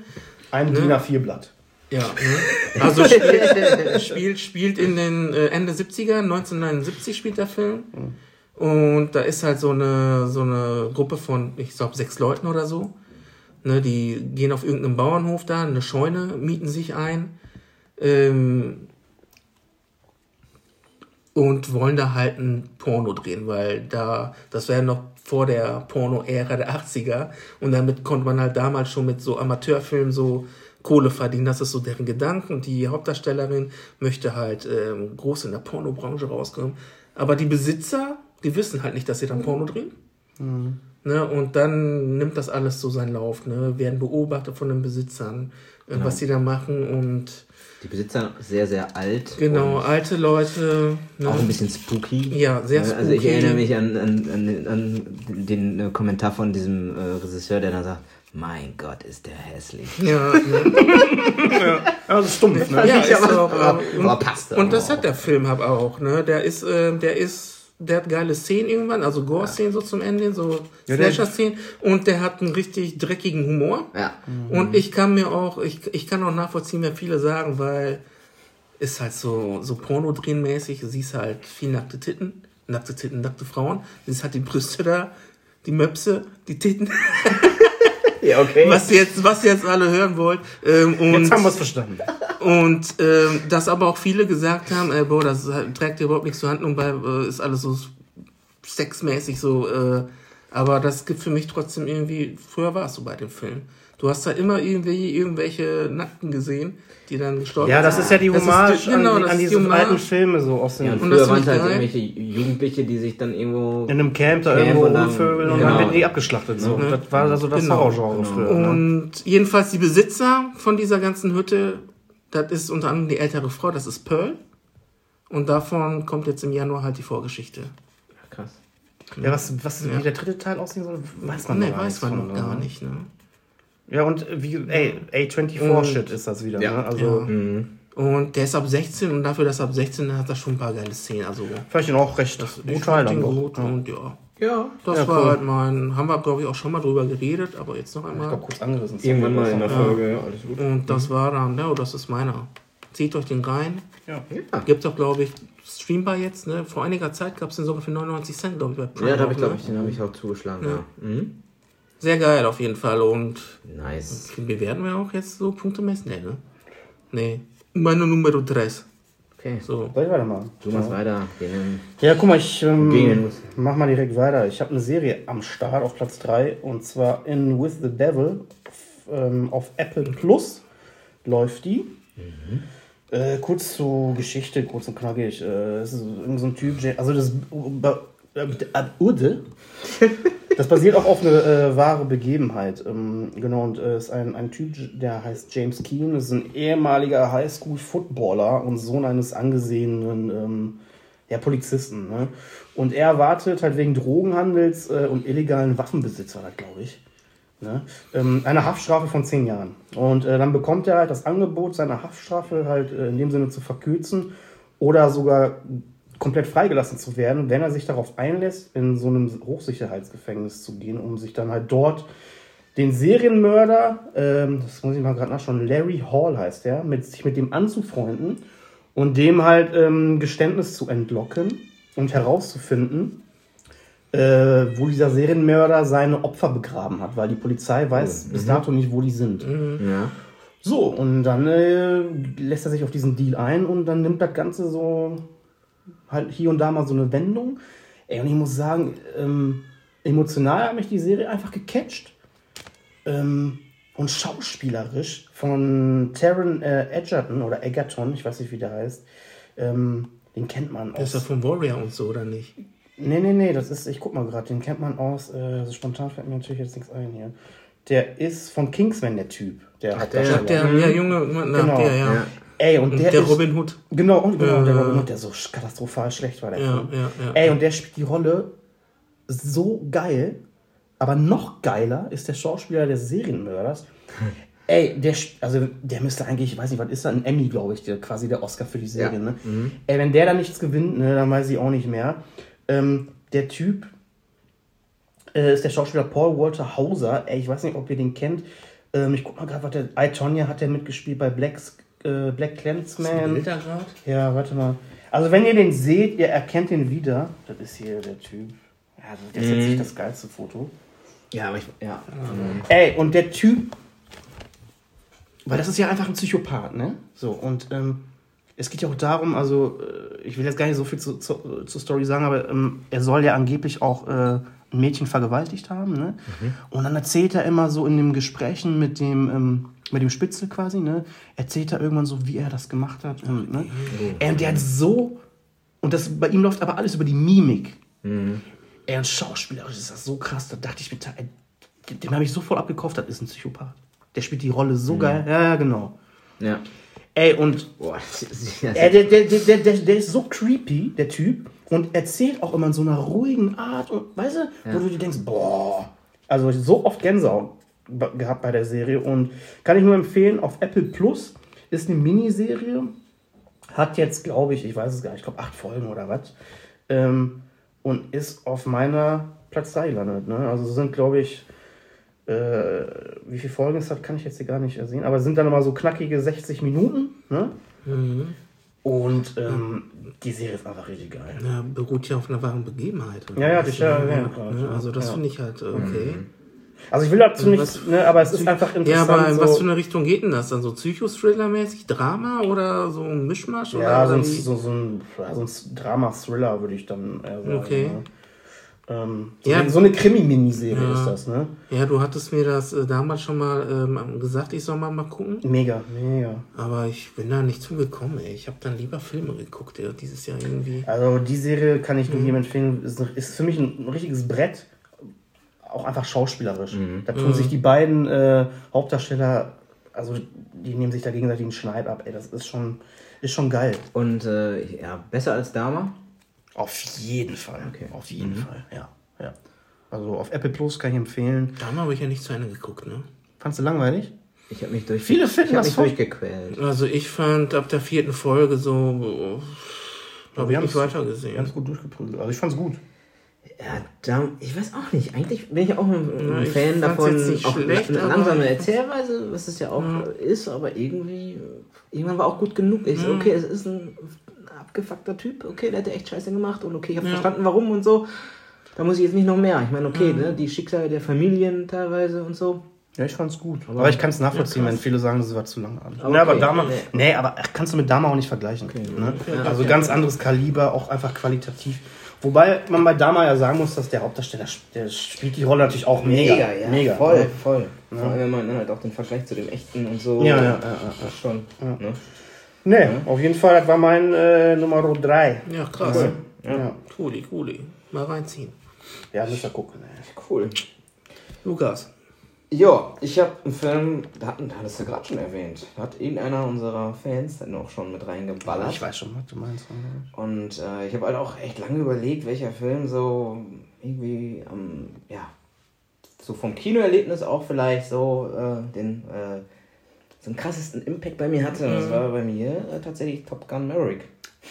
Ein ne? DIN A4-Blatt. Ja, ne? also spielt, spielt, spielt in den äh, Ende 70er, 1979 spielt der Film. Und da ist halt so eine, so eine Gruppe von, ich glaube, sechs Leuten oder so. Ne, die gehen auf irgendeinem Bauernhof da, eine Scheune, mieten sich ein. Ähm, und wollen da halt ein Porno drehen, weil da, das wäre noch vor der Porno-Ära der 80er und damit konnte man halt damals schon mit so Amateurfilmen so Kohle verdienen. Das ist so deren Gedanken. Und die Hauptdarstellerin möchte halt ähm, groß in der Pornobranche rauskommen. Aber die Besitzer, die wissen halt nicht, dass sie dann Porno drehen. Mhm. Ne, und dann nimmt das alles so seinen Lauf. Ne, werden beobachtet von den Besitzern, äh, genau. was sie da machen. Und die Besitzer sehr, sehr alt. Genau, alte Leute. Ne? Auch ein bisschen spooky. Ja, sehr spooky. Also ich erinnere mich an, an, an, an den äh, Kommentar von diesem äh, Regisseur, der da sagt, mein Gott, ist der hässlich. Ja, ne? ja. Also stumpf, ne? Ja, ist auch, aber, und, passt und das hat der Film hab auch, ne? Der ist, äh, der ist, der hat geile Szenen irgendwann, also Gore-Szenen so zum Ende, so ja, Slasher-Szenen und der hat einen richtig dreckigen Humor. Ja. Und ich kann mir auch, ich, ich kann auch nachvollziehen, wer viele sagen, weil ist halt so, so Porno-Drehen-mäßig, siehst halt viel nackte Titten nackte Titten, nackte Frauen. Das hat die Brüste da, die Möpse, die Titten. Ja, okay. was jetzt, was ihr jetzt alle hören wollt. Ähm, und, Jetzt haben wir es verstanden. und ähm, dass aber auch viele gesagt haben, äh, boah, das trägt dir überhaupt nichts zur Handlung bei, äh, ist alles so sexmäßig so. Äh, aber das gibt für mich trotzdem irgendwie, früher war es so bei dem Film. Du hast da immer irgendwie irgendwelche Nackten gesehen, die dann gestorben Ja, das ist ja die Das ist Hommage die- genau, an, das an die diese alten Filme so aus den Ja, und früher waren halt ich irgendwelche Jugendliche, die sich dann irgendwo. in einem Camp da Camp irgendwo rumvögeln und genau. dann werden die abgeschlachtet. So. Mhm. Das war also das Genau. Horrorgenre früher. Ne? Und jedenfalls die Besitzer von dieser ganzen Hütte, das ist unter anderem die ältere Frau, das ist Pearl. Und davon kommt jetzt im Januar halt die Vorgeschichte. Krass. Ja, was, was Ja. wie der dritte Teil aussehen soll, weiß man Nee, weiß man von, noch ne? gar nicht, ne? Ja, und wie, ey, A24-Shit ist das wieder. Ja. Ne? Also, Ja. Mhm. Und der ist ab 16 und dafür, dass er ab 16 hat er schon ein paar geile Szenen. Also vielleicht auch recht ich brutal fand dann gut Ja. und ja. Ja. Das Ja, war cool. halt mein, haben wir glaube ich auch schon mal drüber geredet, aber jetzt noch Ich einmal. glaube, kurz angerissen. Irgendwann mal in der. Folge, ja, alles gut. Und das war dann, ja, das ist meiner. Zieht euch den rein. Ja. Ja, Gibt doch, glaube ich, streambar jetzt, ne? Vor einiger Zeit gab es den sogar für 99 Cent, glaube ich, bei Prime. ja da habe ich, auch, glaube ne? ich, den habe ich auch zugeschlagen. Ja. Mhm. Sehr geil auf jeden Fall. Und Nice. bewerten wir auch jetzt so punktemäßig? Nee, ne? Nee. Meine Numero 3. Okay. So. Soll ich weitermachen? Du machst weiter. Gehen Ja, guck mal, ich ähm, mach mal direkt weiter. Ich habe eine Serie am Start auf Platz 3 und zwar in With the Devil auf, ähm, auf Apple Plus läuft die. Äh, kurz zur Geschichte, kurz und knackig. Äh, es ist irgend so ein Typ, Ja- also das äh, Urde. Das basiert auch auf eine äh, wahre Begebenheit. Ähm, genau, und äh, ist ein, ein Typ, der heißt James Keen, ist ein ehemaliger Highschool-Footballer und Sohn eines angesehenen ähm, ja, Polizisten. Ne? Und er wartet halt wegen Drogenhandels äh, und illegalen Waffenbesitz, war das, glaube ich. Ne? Ähm, eine Haftstrafe von zehn Jahren. Und äh, dann bekommt er halt das Angebot, seine Haftstrafe halt äh, in dem Sinne zu verkürzen oder sogar komplett freigelassen zu werden, wenn er sich darauf einlässt, in so einem Hochsicherheitsgefängnis zu gehen, um sich dann halt dort den Serienmörder, ähm, das muss ich mal gerade nachschauen, Larry Hall heißt der, mit, sich mit dem anzufreunden und dem halt ähm, Geständnis zu entlocken und herauszufinden, äh, wo dieser Serienmörder seine Opfer begraben hat, weil die Polizei weiß bis dato nicht, wo die sind. Ja. So, und dann äh, lässt er sich auf diesen Deal ein und dann nimmt das Ganze so halt hier und da mal so eine Wendung. Ey, und ich muss sagen, ähm, emotional hat mich die Serie einfach gecatcht. Ähm, und schauspielerisch von Taron äh, Edgerton oder Egerton, ich weiß nicht, wie der heißt, ähm, den kennt man Das ist aus. ja von Warrior und so, oder nicht? Nee, nee, nee, das ist, ich guck mal gerade, den kennt man aus, äh, so spontan fällt mir natürlich jetzt nichts ein hier. Der ist von Kingsman, der Typ. Der der- Hauptdarsteller. Der, ja, Junge, na, Genau. der, ja. Ey, und der, Der ist, Robin Hood. Genau, und genau, Ja, der Robin. Hood, der so katastrophal schlecht war, der Ja, Film. ja, ja. Ey, und der spielt die Rolle so geil, aber noch geiler ist der Schauspieler des Serienmörders. Ey, der, also der müsste eigentlich, ich weiß nicht, was ist da, ein Emmy, glaube ich, der, quasi der Oscar für die Serie, ne? Ey, wenn der da nichts gewinnt, ne, dann weiß ich auch nicht mehr. Ähm, der Typ äh, ist der Schauspieler Paul Walter Hauser. Ey, ich weiß nicht, ob ihr den kennt. Ähm, ich guck mal gerade, was der, I, Tonya hat der mitgespielt bei Blacks, äh, Black Clansman. Ja, warte mal. Also wenn ihr den seht, ihr erkennt den wieder. Das ist hier der Typ. Ja, also das ist jetzt nicht das geilste Foto. Ja, aber ich. Ja. Ey, und der Typ, weil das ist ja einfach ein Psychopath, ne? So, und ähm, es geht ja auch darum, also äh, ich will jetzt gar nicht so viel zu, zu, zur Story sagen, aber ähm, er soll ja angeblich auch äh, ein Mädchen vergewaltigt haben, ne? Und dann erzählt er immer so in den Gesprächen mit dem, ähm, mit dem Spitzel quasi, ne? Erzählt er irgendwann so, wie er das gemacht hat. Und, ne? Und der hat so, und das bei ihm läuft aber alles über die Mimik. Und schauspielerisch ist das so krass, da dachte ich mir, den, habe ich so voll abgekauft, das ist ein Psychopath. Der spielt die Rolle so geil. Ja, ja, genau. Ja. Ey, und Boah, ist, ey, der, der, der, der, der, ist so creepy, der Typ, und erzählt auch immer in so einer ruhigen Art, und weißt du, wo du dir denkst, boah. Also so oft Gänsehaut gehabt bei der Serie und kann ich nur empfehlen, auf Apple Plus ist eine Miniserie, hat jetzt, glaube ich, ich weiß es gar nicht, ich glaube acht Folgen oder was, ähm, und ist auf meiner Platz 3 gelandet. Ne? Also sind, glaube ich, äh, wie viele Folgen es hat, kann ich jetzt hier gar nicht sehen, aber es sind dann immer so knackige 60 Minuten. Ne? Und ähm, die Serie ist einfach richtig geil. Ja, beruht ja auf einer wahren Begebenheit. Ja, ja, das das ja, ja, ja, ne? ja. Also das Ja. finde ich halt äh, okay. Also ich will dazu Was- nichts, ne, aber es ist einfach Ja, interessant. aber in was so, für eine Richtung geht denn das? Dann so Psychothriller-mäßig, Drama oder so ein Mischmasch? ja, oder so ein, so, so ein, ja, so ein Drama-Thriller würde ich dann eher sagen. Okay. Ne? Ähm, so, Ja. eine, so eine Krimi-Miniserie Ja. ist das, ne? Ja, du hattest mir das äh, damals schon mal ähm, gesagt, ich soll mal mal gucken. Mega, mega. Aber ich bin da nicht zugekommen, ey. Ich habe dann lieber Filme geguckt, ja, dieses Jahr irgendwie. Also die Serie kann ich nur Mhm. jedem empfehlen. Ist, ist für mich ein, richtiges Brett. Auch einfach schauspielerisch. Mhm. Da tun sich die beiden äh, Hauptdarsteller, also die nehmen sich da gegenseitig einen Schneid ab. Ey, das ist schon, ist schon geil. Und äh, ja, besser als Dama. Auf jeden Fall. Okay. Auf jeden Fall, ja. ja. Also auf Apple Plus kann ich empfehlen. Da habe ich ja nicht zu Ende geguckt, ne? Fandst du langweilig? Ich habe mich durch Viele finden das mich durchgequält. Also ich fand ab der vierten Folge so, habe wir ich nicht weitergesehen. Ganz gut durchgeprügelt. Also ich fand's gut. Ja, da, ich weiß auch nicht. Eigentlich bin ich auch ein, Ja, ein ich Fan davon, auch schlecht, eine aber- langsame Erzählweise, was es ja auch ist, aber irgendwie, irgendwann war auch gut genug. Ich so, okay, es ist ein abgefuckter Typ, okay, der hat ja echt Scheiße gemacht und okay, ich habe verstanden, warum und so. Da muss ich jetzt nicht noch mehr. Ich meine, okay, ne, die Schicksale der Familien teilweise und so. Ja, ich fand's gut. Aber, ich kann es nachvollziehen, wenn viele sagen, das war zu lange an. Aber ne, aber okay. Dama, Nee. nee, aber kannst du mit Dama auch nicht vergleichen. ne? also ganz anderes Kaliber, auch einfach qualitativ. Wobei man bei Dama ja sagen muss, dass der Hauptdarsteller, der spielt die Rolle natürlich auch mega. mega. Voll, ne? voll. Vor allem, wenn man dann halt auch den Vergleich zu dem echten und so. Ja, ja, ja, ja, schon. Ne? Nee, auf jeden Fall, das war mein äh, Nummer 3. Ja, krass. Ja. Cooli, cooli. Mal reinziehen. ja, müsst ihr gucken. Ey. Cool. Lukas. Ja, ich habe einen Film, da hatten, hattest du gerade schon erwähnt, da hat irgendeiner unserer Fans dann auch schon mit reingeballert. Ich weiß schon, was du meinst. Und äh, ich habe halt auch echt lange überlegt, welcher Film so irgendwie am, ja, so vom Kinoerlebnis auch vielleicht so äh, den, äh, so einen krassesten Impact bei mir hatte. Und das war bei mir äh, tatsächlich Top Gun Maverick.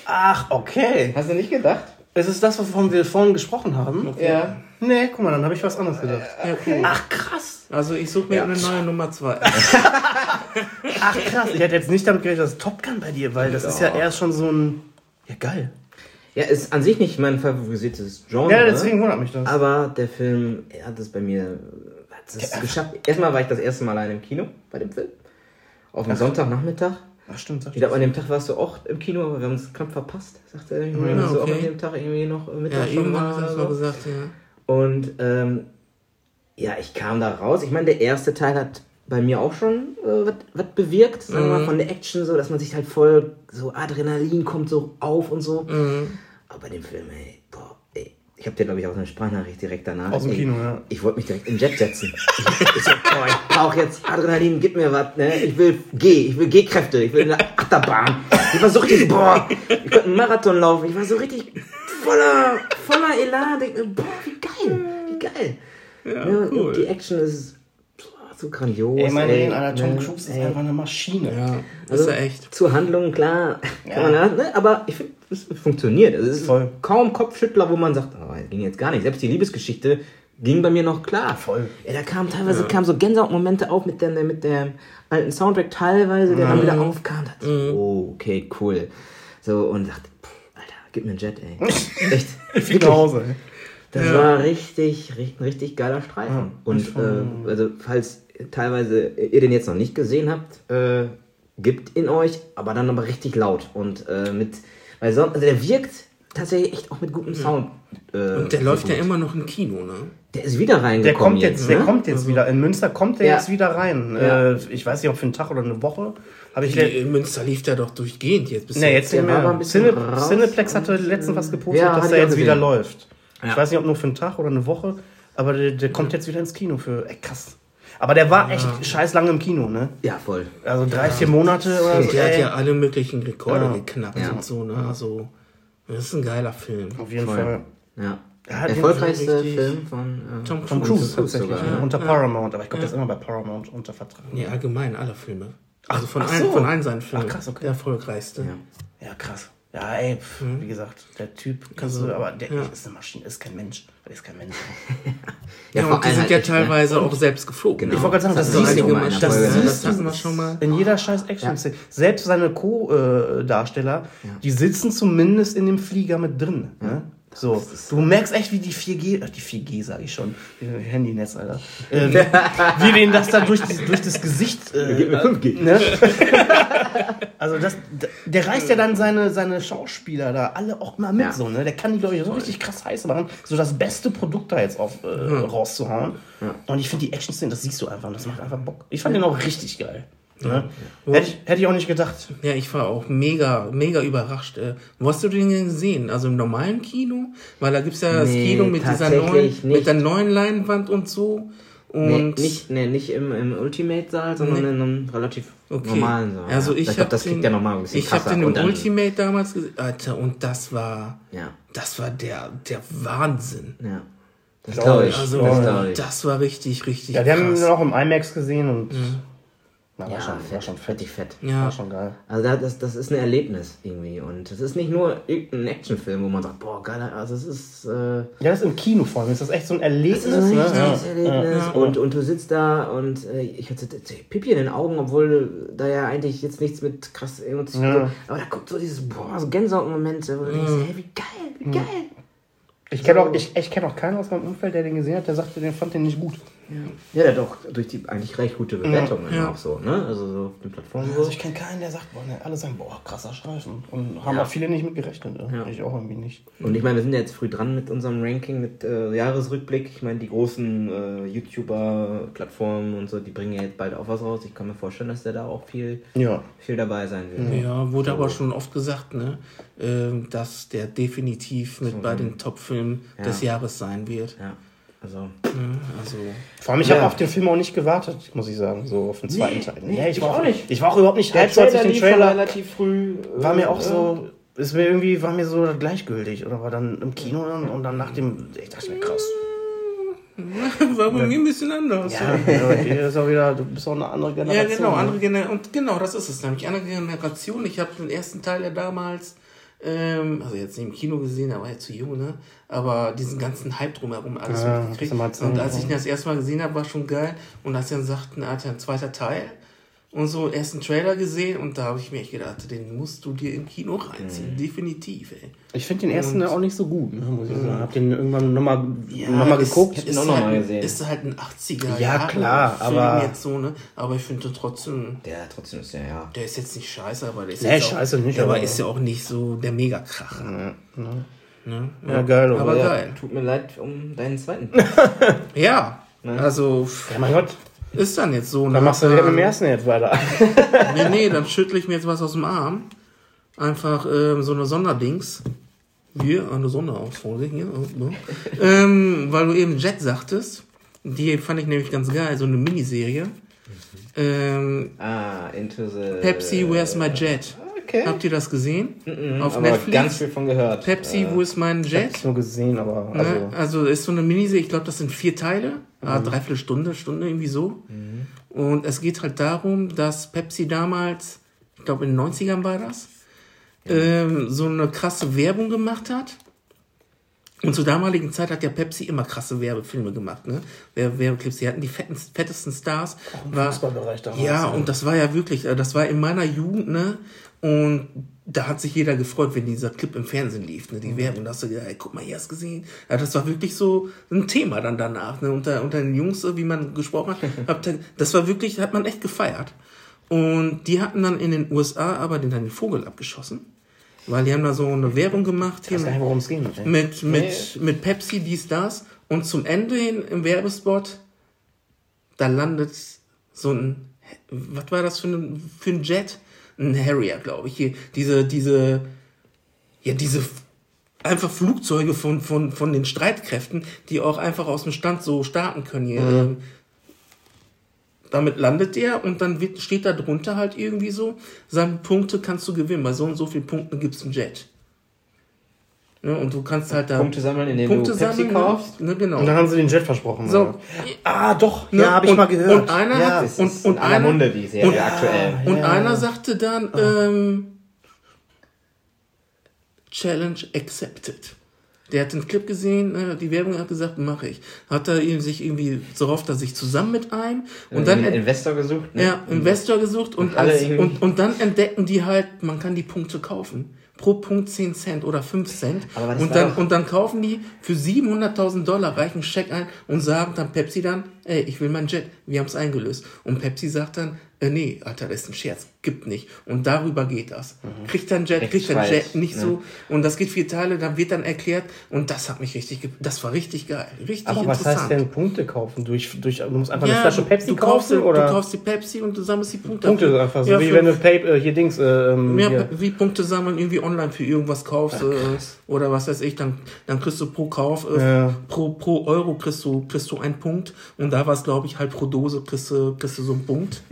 Ach, okay. Hast du nicht gedacht? Es ist das, wovon wir vorhin gesprochen haben. Ja. Nee, guck mal, dann habe ich was anderes gedacht. Ja, cool. Ach, krass. Also ich suche mir eine neue Nummer zwei. Ach, krass. Ich hätte jetzt nicht damit gerechnet, dass Top Gun bei dir, weil das ist ja erst schon so ein. Ja, geil. Ja, ist an sich nicht mein favorisiertes Genre. Ja, deswegen wundert mich das. Aber der Film, er hat es bei mir hat es geschafft. Erstmal war ich das erste Mal allein im Kino bei dem Film. Auf dem Sonntagnachmittag. Ach, stimmt. sag Ich glaube, an dem Tag warst du auch im Kino, aber wir haben uns knapp verpasst, sagte er. Julian, dass du auch okay. an dem Tag irgendwie noch äh, Ja, Mittag schon irgendwann mal hast du gesagt, ja. Und ähm, ja, ich kam da raus. Ich meine, der erste Teil hat bei mir auch schon äh, was bewirkt, sagen wir mal, von der Action so, dass man sich halt voll so Adrenalin kommt so auf und so. Aber bei dem Film, ey, boah, ich habe dir, glaube ich, auch eine Sprachnachricht direkt danach. Aus dem ey, Kino, ja. Ich wollte mich direkt in den Jet setzen. ich, ich so, boah, ich brauche jetzt Adrenalin, gib mir was, ne? Ich will G, ich will G-Kräfte, ich will eine Achterbahn. Ich war so richtig, boah, ich konnte einen Marathon laufen. Ich war so richtig voller, voller Elan. Ich, boah, wie geil, wie geil. Ja, und cool. Die Action ist boah, so grandios. Ey, mein ey, Alter, Tom ne? Cruise ist Ey. einfach eine Maschine. Ja, das Also, ist ja echt. Zur Handlung, klar, kann man das, ne? aber ich finde, es funktioniert. Also, es ist Voll. kaum Kopfschüttler, wo man sagt, oh, das ging jetzt gar nicht. Selbst die Liebesgeschichte ging bei mir noch klar. Voll. Ja, da kam teilweise kamen so Gänsehautmomente auf mit, der, mit dem alten Soundtrack teilweise, der dann wieder aufkam. Dachte ich, oh, okay, cool. So, und dachte, Alter, gib mir einen Jet, ey. Echt. Ich fliege nach Hause. ey. Das war richtig, richtig, ein richtig geiler Streifen. und äh, also, falls teilweise ihr den jetzt noch nicht gesehen habt, äh, gibt ihn euch, aber dann aber richtig laut. Und äh, mit, weil sonst, also der wirkt tatsächlich echt auch mit gutem Sound. Äh, Und der läuft ja immer noch im Kino, ne? Der ist wieder Der reingekommen kommt jetzt, der ne? kommt jetzt wieder. In Münster kommt der Ja. jetzt wieder rein. Ja. Äh, ich weiß nicht, ob für einen Tag oder eine Woche. Habe ich in Münster lief der doch durchgehend jetzt bis Ne, jetzt Der war ein bisschen Cine, raus. Cineplex hatte letztens was gepostet, Ja, dass der jetzt wieder läuft. Ich weiß nicht, ob nur für einen Tag oder eine Woche, aber der, der kommt jetzt wieder ins Kino für. Ey, krass. Aber der war echt scheiß lange im Kino, ne? Ja, voll. Also drei, vier Monate oder so. Und der hat ey. ja alle möglichen Rekorde Ja. geknackt Ja. und so, ne? Also, das ist ein geiler Film. Auf jeden Voll. Fall. Ja. Er hat den Erfolgreichste Film von äh, Tom Tom Cruise. Cruise tatsächlich. sogar, ja. Unter Paramount, aber ich glaube, der ist immer bei Paramount unter Vertrag. Nee, allgemein alle Filme. Also von, ach allen, so. von allen seinen Filmen. Ach, krass, okay. Der erfolgreichste. Ja. Ja, krass. Ja, ey, pf, wie gesagt, der Typ, kannst du, aber der ist eine Maschine, ist kein Mensch. Der ist kein Mensch. Ja, vor und die sind ja echt, ne? teilweise auch selbst geflogen. Genau. Ich wollte gerade sagen, das Das siehst einige du, Mal das schon. siehst Das du. wir schon mal. In jeder scheiß Action-Szene. Selbst seine Co-Darsteller, die sitzen zumindest in dem Flieger mit drin. Ne? So, du merkst echt, wie die 4G, ach, die 4G sage ich schon, Handynetz, Alter, äh, wie denen das da durch, durch das Gesicht, äh, Gib mir 5G. ne? Also das, der reißt ja dann seine, seine Schauspieler da alle auch mal mit, Ja. so, ne? Der kann die, glaube ich, so richtig krass heiß machen, so das beste Produkt da jetzt auf, äh, rauszuhauen. Und ich finde die Action-Szene, das siehst du einfach, und das macht einfach Bock. Ich fand den auch richtig geil. Ne? Hätte, ich, hätte ich auch nicht gedacht. Ja, ich war auch mega, mega überrascht. Äh, Wo hast du den denn gesehen? Also im normalen Kino? Weil da gibt's ja das Nee, Kino mit dieser neuen, mit der neuen Leinwand und so. Nee, Und nicht, nee, nicht im, im Ultimate-Saal, sondern Nee. in einem relativ Okay. normalen Saal. Also ja. ich, ich glaube, das den, ja nochmal ein bisschen Ich habe den im Ultimate damals gesehen. Alter, und das war, Ja, das war der, der Wahnsinn. ja. Das Glaub glaube ich. Also, das glaube ich. das war richtig, richtig Ja, wir haben ihn auch im IMAX gesehen und na, war, ja, schon, war fett, schon fett. fettig fett. Ja. War schon geil. Also da- das, das ist ein Erlebnis irgendwie. Und es ist nicht nur irgendein Actionfilm, wo man sagt, boah, geil, also es ist... Äh, Ja, das ist im Kino vor allem. Ist das echt so ein Erlebnis? Das ist ein ne? richtiges Ja. Erlebnis. Ja. Und, und du sitzt da und äh, ich hatte Pipi in den Augen, obwohl da ja eigentlich jetzt nichts mit krass Emotionen. Ja. Aber da kommt so dieses, boah, so Gänsehautmomente, wo du denkst, hey, wie geil, wie geil. Ich kenne auch, ich, ich kenn auch keinen aus meinem Umfeld, der den gesehen hat, der sagte, den fand den nicht gut. Ja, der hat auch durch die eigentlich recht gute Bewertungen Ja. auch so, ne? Also so auf den Plattformen so. Also ich kenne keinen, der sagt, boah, ne, alle sagen, boah, krasser Streifen. Und haben Ja. auch viele nicht mit gerechnet. Ne? Ja. Ich auch irgendwie nicht. Und ich meine, wir sind ja jetzt früh dran mit unserem Ranking, mit äh, Jahresrückblick. Ich meine, die großen äh, YouTuber-Plattformen und so, die bringen ja jetzt bald auch was raus. Ich kann mir vorstellen, dass der da auch viel, Ja. viel dabei sein wird. Ja, wurde aber schon oft gesagt, ne, ähm, dass der definitiv mit bei den Top-Filmen Ja. des Jahres sein wird. Ja, also... Ne? Also, Vor allem, ich Ja. habe auf den Film auch nicht gewartet, muss ich sagen, so auf den zweiten Teil. Nee, ich war auch nicht. Ich war auch überhaupt nicht Der hyped, als ich Trailer den Trailer relativ früh. war mir auch äh, so, ist mir irgendwie, war mir so gleichgültig. Oder war dann im Kino und, und dann nach dem, ich dachte mir, krass. war bei mir ein bisschen anders. Ja, ihr ist auch wieder, du bist auch eine andere Ja, Generation. genau, ne? andere Generation. Und genau, das ist es nämlich. Andere Generation. Ich habe den ersten Teil ja damals, ähm, also jetzt nicht im Kino gesehen, da war ja zu jung, ne? Aber diesen ganzen Hype drumherum alles Ja, mitgekriegt. Und als ich ja. ihn das erste Mal gesehen habe, war schon geil. Und als sie dann sagten, Alter, ein zweiter Teil. Und so ersten Trailer gesehen und da habe ich mir echt gedacht, den musst du dir im Kino reinziehen. Mhm. Definitiv, ey. Ich finde den ersten Und- auch nicht so gut, ne, muss ich sagen. Hab den irgendwann nochmal Ja, noch mal ist- geguckt. Ihn auch noch halt, mal ein- gesehen. Ist halt ein 80er Ja, klar, Film aber- jetzt so, ne? Aber ich finde trotzdem, Der trotzdem ist ja, ja. der ist jetzt nicht scheiße, aber der ist Nee, jetzt scheiße auch, nicht, aber- aber ist ja auch nicht so der Mega-Kracher. Ja, ne. Ne? Ja, geil, aber aber ja. geil. Tut mir leid um deinen zweiten. Ja, Ne? also ja, mein Gott, ist dann jetzt so. dann ne? machst du direkt mit dem Ähm, ersten jetzt weiter. Nee, nee, dann schüttle ich mir jetzt was aus dem Arm. Einfach ähm, so eine Sonderdings. Hier, eine hier. oh, ne? ähm, weil du eben Jet sagtest. Die fand ich nämlich ganz geil, so eine Miniserie. Ähm, ah, Into the... Pepsi, Where's My Jet? Okay. Habt ihr das gesehen? Auf aber Netflix? ganz viel von gehört. Pepsi, Wo ist mein Ich Jet? hab's nur gesehen, aber also, Ne? Also ist so eine Miniserie, ich glaube, das sind vier Teile, ah, dreiviertel Stunde, Stunde irgendwie so. Und es geht halt darum, dass Pepsi damals, ich glaube in den 90ern war das, ähm, so eine krasse Werbung gemacht hat. Und zur damaligen Zeit hat ja Pepsi immer krasse Werbefilme gemacht, ne? Wer- Werbeclips, die hatten die fetten, fettesten Stars. War, Fußballbereich damals, ja, ja. und das war ja wirklich, äh, das war in meiner Jugend, ne? Und da hat sich jeder gefreut, wenn dieser Clip im Fernsehen lief, ne? Die Mhm. Werbung, da hast du gedacht, ey, guck mal, hier hast du gesehen. Ja, das war wirklich so ein Thema dann danach, ne? Unter, unter den Jungs, wie man gesprochen hat, das war wirklich, hat man echt gefeiert. Und die hatten dann in den USA aber den, dann den Vogel abgeschossen. Weil die haben da so eine Werbung gemacht hier ich weiß gar nicht, worum es ging. ey. mit, mit, mit Pepsi, dies, das. Und zum Ende hin im Werbespot, da landet so ein, was war das für ein, für ein Jet? Ein Harrier, glaube ich. Hier, diese, diese, ja, diese einfach Flugzeuge von, von, von den Streitkräften, die auch einfach aus dem Stand so starten können. Hier. Ähm, Damit landet er und dann wird, steht da drunter halt irgendwie so, sagen Punkte kannst du gewinnen. Bei so und so vielen Punkten gibt es einen Jet. Ne, und du kannst halt da Punkte sammeln, indem Punkte du Pepsi sammeln, kaufst. Ne, genau. Und dann haben sie den Jet versprochen. So. oder? Ah, doch, Ne, ja, habe ich und- mal gehört. und einer ja. hat- Und- und einer- Munde, die Serie und- aktuell. Und Ja. einer sagte dann, ähm, Challenge accepted. Der hat den Clip gesehen, ne, die Werbung hat gesagt, mache ich. Hat er ihm sich irgendwie, so hofft er sich zusammen mit einem und dann einen Investor gesucht. Ne? Ja, Investor gesucht und, als, und, und dann entdecken die halt, man kann die Punkte kaufen pro Punkt 10 Cent oder 5 Cent. Und dann, und dann kaufen die für 700.000 Dollar, reichen Scheck ein und sagen dann Pepsi dann, ey, ich will mein Jet, wir haben es eingelöst. Und Pepsi sagt dann, äh, nee, Alter, das ist ein Scherz, gibt nicht. Und darüber geht das. Mhm. Kriegt dann Jet, kriegt dann Jet nicht ja. so. Und das geht vier Teile, dann wird dann erklärt. Und das hat mich richtig, das war richtig geil. Richtig Aber was heißt denn Punkte kaufen? Durch, durch, du musst einfach ja, eine Flasche Pepsi du kaufen? Oder? Du kaufst die Pepsi und du sammelst die Punkte. Punkte einfach so, ja, wie wenn du Pay, äh, hier Dings, äh, ähm, ja, hier. wie Punkte sammeln, irgendwie online für irgendwas kaufst. Ach, äh, oder was weiß ich, dann, dann kriegst du pro Kauf, äh, pro, pro Euro kriegst du, kriegst du einen Punkt. Und da war es, glaube ich, halt pro Dose kriegst du, kriegst du so einen Punkt.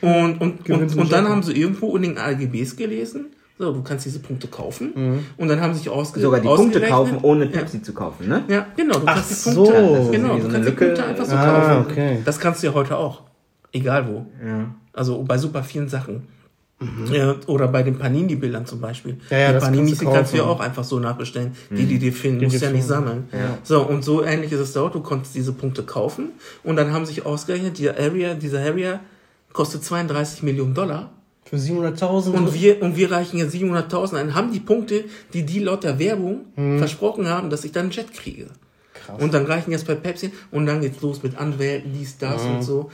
Und, und, und, und dann haben sie irgendwo in den AGBs gelesen, so, du kannst diese Punkte kaufen. Mhm. Und dann haben sie sich ausge Sogar die Punkte kaufen, ohne Pepsi ja. zu kaufen, ne? Ja, genau. Du Ach kannst die Punkte, so. genau, du so kannst Lücke. die Punkte einfach so ah, kaufen. Okay. Das kannst du ja heute auch. Egal wo. Ja. Also bei super vielen Sachen. Mhm. Ja, oder bei den Panini-Bildern zum Beispiel. Ja, ja, die Panini kannst, kannst du ja auch einfach so nachbestellen. Mhm. Die, die dir finden, musst ja nicht sammeln. Ja. So, und so ähnlich ist es dort. Du konntest diese Punkte kaufen und dann haben sich ausgerechnet, dieser Area, dieser Area kostet 32 Millionen Dollar. Für 700.000? Und wir, und wir reichen ja 700.000 ein, haben die Punkte, die die laut der Werbung mhm. versprochen haben, dass ich dann einen Jet kriege. Krass. Und dann reichen jetzt bei Pepsi und dann geht's los mit Anwälten, dies, das mhm. und so.